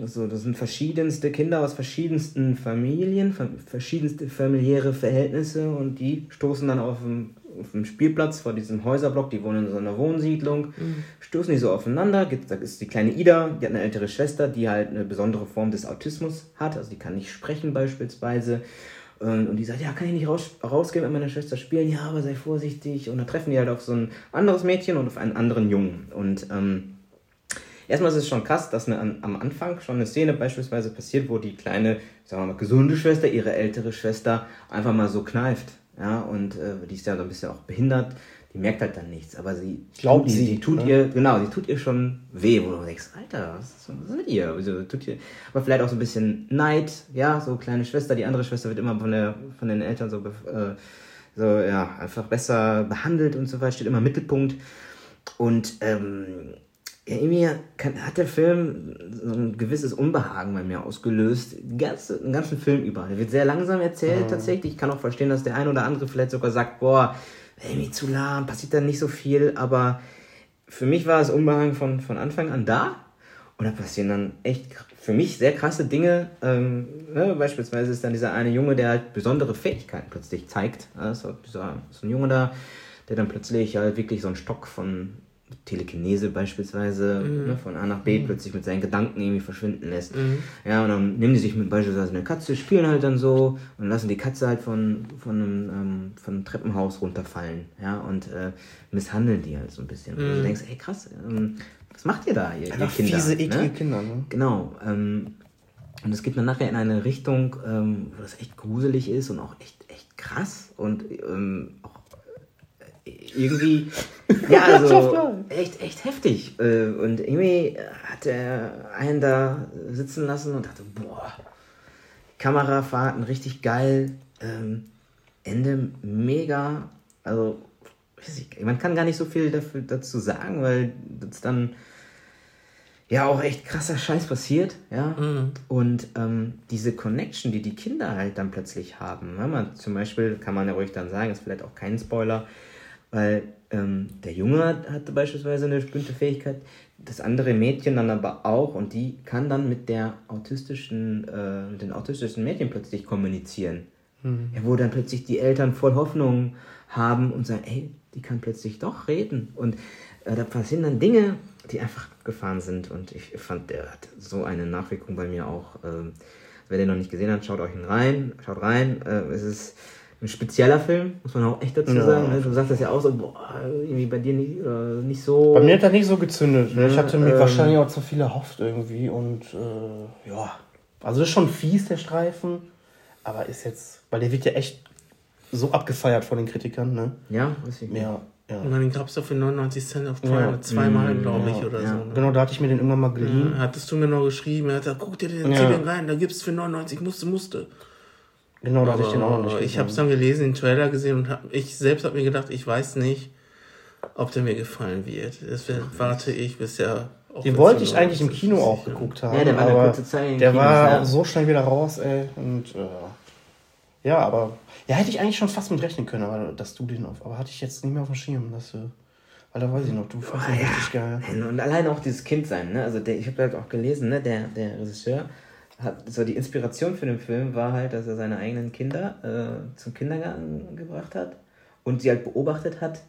ähm, so, das sind verschiedenste Kinder aus verschiedensten Familien, ver- verschiedenste familiäre Verhältnisse und die stoßen dann auf dem, auf dem Spielplatz vor diesem Häuserblock, die wohnen in so einer Wohnsiedlung, stoßen die so aufeinander. Da ist die kleine Ida, die hat eine ältere Schwester, die halt eine besondere Form des Autismus hat, also die kann nicht sprechen beispielsweise. Und, die sagt, ja, kann ich nicht raus, rausgehen mit meiner Schwester spielen? Ja, aber sei vorsichtig. Und dann treffen die halt auf so ein anderes Mädchen und auf einen anderen Jungen. Und ähm, Erstmal ist es schon krass, dass eine, am Anfang schon eine Szene beispielsweise passiert, wo die kleine, sagen wir mal, gesunde Schwester, ihre ältere Schwester einfach mal so kneift. Ja, und äh, die ist ja so ein bisschen auch behindert, die merkt halt dann nichts, aber sie Glaubt tut, sie, sie tut ne? ihr, genau, sie tut ihr schon weh, wo du denkst, Alter, was ist, was ist mit ihr? Wieso tut ihr? Aber vielleicht auch so ein bisschen Neid, ja, so kleine Schwester, die andere Schwester wird immer von der von den Eltern so, äh, so, ja, einfach besser behandelt und so weiter, steht immer im Mittelpunkt. Und ähm, ja, irgendwie hat der Film so ein gewisses Unbehagen bei mir ausgelöst, den ganzen, den ganzen Film über. Der wird sehr langsam erzählt mhm. tatsächlich. Ich kann auch verstehen, dass der ein oder andere vielleicht sogar sagt, boah, irgendwie zu lahm, passiert da nicht so viel, aber für mich war das Unbehagen von, von Anfang an da. Und da passieren dann echt für mich sehr krasse Dinge. Ähm, ne, beispielsweise ist dann dieser eine Junge, der halt besondere Fähigkeiten plötzlich zeigt. Also dieser, so ein Junge da, der dann plötzlich halt wirklich so einen Stock von Telekinese beispielsweise mhm. ne, von A nach B mhm. plötzlich mit seinen Gedanken irgendwie verschwinden lässt. Mhm. Ja, und dann nehmen die sich mit beispielsweise eine Katze, spielen halt dann so und lassen die Katze halt von, von, einem, ähm, von einem Treppenhaus runterfallen. Ja, und äh, misshandeln die halt so ein bisschen. Und du mhm. denkst, ey krass, ähm, was macht ihr da, ihr, ihr Kinder? Fiese, ne? eklige ne? Kinder, ne? Genau. Ähm, und es geht dann nachher in eine Richtung, ähm, wo das echt gruselig ist und auch echt, echt krass und ähm, auch irgendwie, ja, also echt, echt heftig. Äh, und irgendwie hat er einen da sitzen lassen und dachte, boah, Kamerafahrten richtig geil, ähm, Ende mega, also ich, man kann gar nicht so viel dafür, dazu sagen, weil das dann ja auch echt krasser Scheiß passiert, ja. Mhm. Und ähm, diese Connection, die die Kinder halt dann plötzlich haben, wenn man zum Beispiel, kann man ja ruhig dann sagen, ist vielleicht auch kein Spoiler, weil ähm, der Junge hatte beispielsweise eine bestimmte Fähigkeit, das andere Mädchen dann aber auch und die kann dann mit der autistischen, äh, mit den autistischen Mädchen plötzlich kommunizieren. Mhm. Ja, wo dann plötzlich die Eltern voll Hoffnung haben und sagen, ey, die kann plötzlich doch reden. Und äh, da passieren dann Dinge, die einfach abgefahren sind. Und ich fand, der hat so eine Nachwirkung bei mir auch. Äh, wer den noch nicht gesehen hat, schaut euch ihn rein. Schaut rein. Äh, es ist ein spezieller Film, muss man auch echt dazu ja. sagen. Ne? Du sagst das ja auch so, boah, irgendwie bei dir nicht, äh, nicht so. Bei mir hat er nicht so gezündet. Ne? Ich hatte mir ähm, wahrscheinlich auch zu viel erhofft irgendwie und äh, ja. Also ist schon fies, der Streifen, aber ist jetzt, weil der wird ja echt so abgefeiert von den Kritikern, ne? Ja, weiß ich. Ja, ja. Und dann gab es doch für 99 Cent auf Prime ja. zweimal, mm, glaube ich, oder ja. so. Ne? Genau, da hatte ich mir den irgendwann mal geliehen. Ja, hattest du mir noch geschrieben, er hat gesagt, guck dir den, ja. den rein, da gibt's für 99, musste, musste. Genau, da hatte ich den auch noch nicht gesehen. Ich habe es dann gelesen, den Trailer gesehen und hab, ich selbst habe mir gedacht, ich weiß nicht, ob der mir gefallen wird. Deswegen warte ich, bis er. Den wollte ich eigentlich im Kino auch geguckt haben. Ja, der war eine kurze Zeit. Der Kinos, war ja. so schnell wieder raus, ey. Und äh, ja, aber ja, hätte ich eigentlich schon fast mit rechnen können, aber dass du den auf. Aber hatte ich jetzt nicht mehr auf dem Schirm, dass du. Weil da weiß ich noch, du fandest oh, ihn ja. richtig geil. Und allein auch dieses Kind sein, ne? Also der, ich habe halt auch gelesen, ne, der, der Regisseur hat so die Inspiration für den Film war halt, dass er seine eigenen Kinder äh, zum Kindergarten gebracht hat und sie halt beobachtet hat,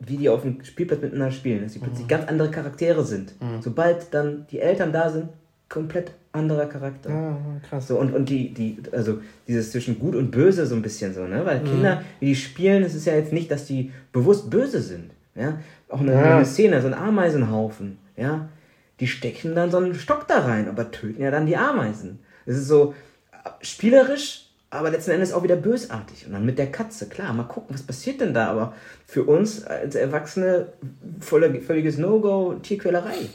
wie die auf dem Spielplatz miteinander spielen, dass sie plötzlich mhm. ganz andere Charaktere sind. Mhm. Sobald dann die Eltern da sind, komplett anderer Charakter. Ja, krass. So, und, und die, die, also dieses zwischen gut und böse so ein bisschen so, ne? Weil mhm. Kinder, wie die spielen, es ist ja jetzt nicht, dass die bewusst böse sind. Ja? Auch eine, ja. eine Szene, so ein Ameisenhaufen, ja die stecken dann so einen Stock da rein, aber töten ja dann die Ameisen. Es ist so spielerisch, aber letzten Endes auch wieder bösartig. Und dann mit der Katze, klar, mal gucken, was passiert denn da. Aber für uns als Erwachsene voller, völliges No-Go, Tierquälerei.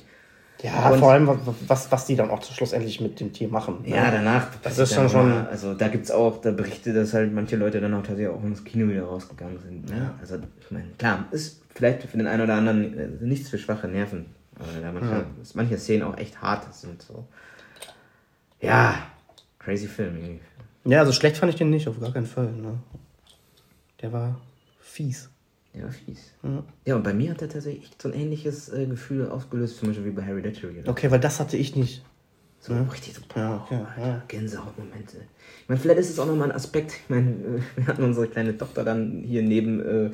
Ja, und vor allem, was, was die dann auch schlussendlich mit dem Tier machen. Ne? Ja, danach. Das ist schon schon. Also da gibt es auch, da Berichte, dass halt manche Leute dann auch tatsächlich auch ins Kino wieder rausgegangen sind. Ne? Also, ich meine, klar, ist vielleicht für den einen oder anderen äh, nichts für schwache Nerven. Weil da manche, ja. manche Szenen auch echt hart sind. So. Ja, crazy Film irgendwie. Ja, also schlecht fand ich den nicht, auf gar keinen Fall. Ne? Der war fies. Der war fies. Ja. ja, und bei mir hat er tatsächlich echt so ein ähnliches äh, Gefühl ausgelöst, zum Beispiel wie bei Harry Hereditary. Okay, weil das hatte ich nicht. So ja. richtig so, boah, ja, okay, ja. Gänsehautmomente. Ich meine, vielleicht ist es auch nochmal ein Aspekt. Ich meine, äh, wir hatten unsere kleine Tochter dann hier neben äh,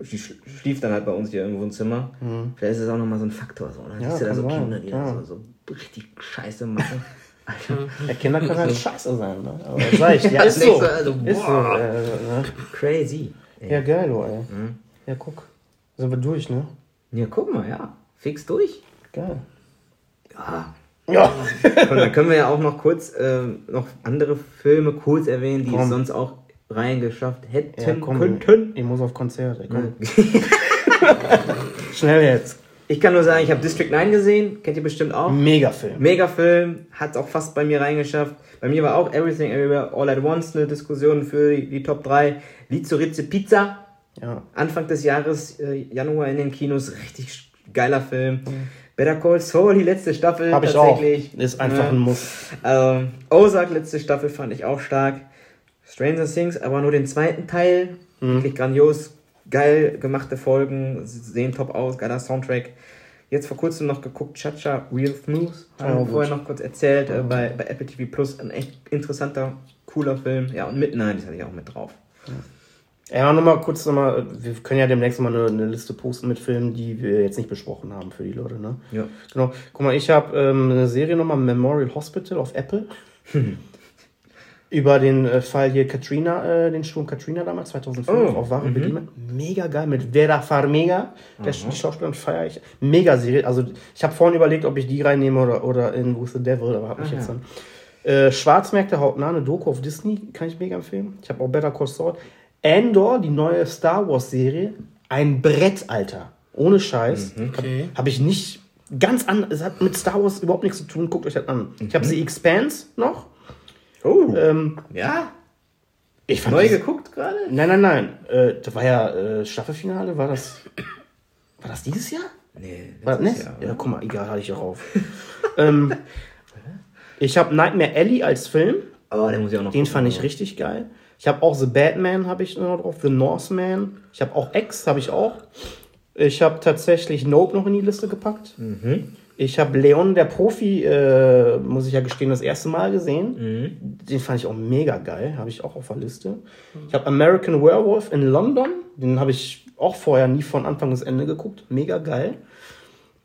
die schlief dann halt bei uns hier irgendwo im Zimmer. Mhm. Vielleicht ist es auch nochmal so ein Faktor. So. Dann ja, siehst du da so sein. Kinder, die ja. so, so richtig Scheiße machen. Alter. Ja, Kinder können halt scheiße sein, ne? Aber sag ich, ja, ist so. Also, ist so äh, ne? Crazy. Ey. Ja, geil, du, ey. Mhm. Ja, guck. Sind wir durch, ne? Ja, guck mal, ja. Fix durch. Geil. Ja. Ja. Und dann können wir ja auch noch kurz äh, noch andere Filme kurz erwähnen, die Komm. es sonst auch reingeschafft hätten ja, komm, könnten. Ich muss auf Konzert, ey, komm. Schnell jetzt. Ich kann nur sagen, ich habe District 9 gesehen, kennt ihr bestimmt auch. Mega Film. Mega Film, hat auch fast bei mir reingeschafft. Bei mir war auch Everything Everywhere All at Once eine Diskussion für die, die Top 3. Lied zur Ritze Pizza. Ja. Anfang des Jahres, äh, Januar in den Kinos, richtig geiler Film. Better Call Saul, die letzte Staffel Hab ich auch. tatsächlich. Ist einfach ein Muss. Ähm, Ozark, letzte Staffel fand ich auch stark. Stranger Things, aber nur den zweiten Teil. Mhm. Wirklich grandios. Geil gemachte Folgen, sehen top aus, geiler Soundtrack. Jetzt vor kurzem noch geguckt, Chacha Real Smooth. Haben Ja, wir gut. vorher noch kurz erzählt, äh, bei, bei Apple TV Plus. Ein echt interessanter, cooler Film. Ja, und Midnight, das hatte ich auch mit drauf. Ja, nochmal kurz nochmal, wir können ja demnächst nochmal eine, eine Liste posten mit Filmen, die wir jetzt nicht besprochen haben für die Leute, ne? Ja. Genau. Guck mal, ich habe ähm, eine Serie nochmal, Memorial Hospital auf Apple. Über den äh, Fall hier Katrina, äh, den Sturm Katrina damals, 2005, Oh, auf wahre Begebenheit. Mega geil, mit Vera Farmiga, der die Schauspielerin feiere ich. Mega Serie, also ich habe vorhin überlegt, ob ich die reinnehme oder, oder in Who's the Devil, aber habe mich Aha. jetzt dann... Äh, Schwarzmärkte hautnah, eine Doku auf Disney, kann ich mega empfehlen. Ich habe auch Better Call Saul. Andor, die neue Star Wars Serie, ein Brett, Alter. Ohne Scheiß. Okay. Habe ich nicht ganz an. Es hat mit Star Wars überhaupt nichts zu tun. Guckt euch das an. Ich habe The Expanse noch. Oh, Ähm, ja? ich fand Neu das- geguckt gerade? Nein, nein, nein. Äh, das war ja äh, Staffelfinale. War das. War das dieses Jahr? Nee, War, ne? Jahr, ja, oder? guck mal, egal, hatte ich auch auf. ähm, ich habe Nightmare Alley als Film. Aber den muss ich auch noch Den gucken, fand ich aber- richtig geil. Ich habe auch The Batman habe ich noch drauf, The Northman. Ich habe auch X habe ich auch. Ich habe tatsächlich Nope noch in die Liste gepackt. Ich habe Leon der Profi, äh, muss ich ja gestehen, das erste Mal gesehen. Den fand ich auch mega geil, habe ich auch auf der Liste. Ich habe American Werewolf in London, den habe ich auch vorher nie von Anfang bis Ende geguckt, mega geil.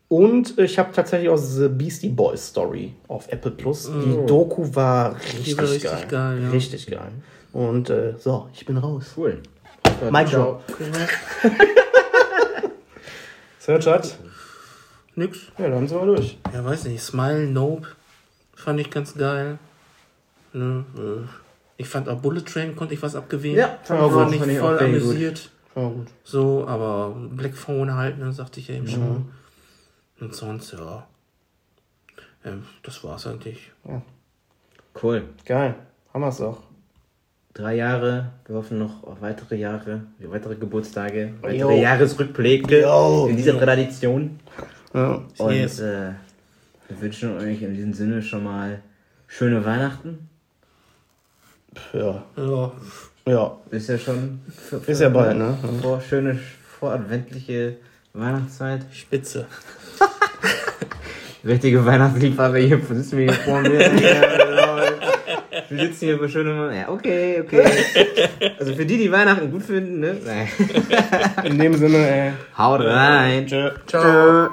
Und ich habe tatsächlich auch The Beastie Boys Story auf Apple Plus. Die Doku war richtig, war richtig geil. geil, ja. Richtig geil. Und äh, so, ich bin raus. Cool. Mic drop. Searchat. Nix. Ja, dann sind wir durch. Ja, weiß nicht. Smile, Nope. Fand ich ganz geil. Ne, äh, ich fand auch Bullet Train, konnte ich was abgewinnen. Ja, fand ich fand, auch. ich Fand ich auch voll gut. amüsiert. Ja, gut. So, aber Black Phone halt, ne, sagte ich ja eben schon. Und sonst, ja. Ähm, das war's eigentlich. Cool. Geil. Haben wir es doch. Drei Jahre, wir hoffen noch auf weitere Jahre, weitere Geburtstage, weitere Jo. Jahresrückblicke Jo. in dieser Tradition. Ja. Und Yes. äh, wir wünschen euch in diesem Sinne schon mal schöne Weihnachten. Ja. Ja, Ja. Ist ja schon für, Ist ja bald, ne? Vor, schöne voradventliche Weihnachtszeit. spitze. Richtige Weihnachtsliebhaber hier sitzen wir hier vor mir. Ja, wir sitzen hier für schöne. Ja, okay, okay. Also für die, die Weihnachten gut finden, ne? Nein. In dem Sinne, ey. Haut rein. Tschö. Ciao.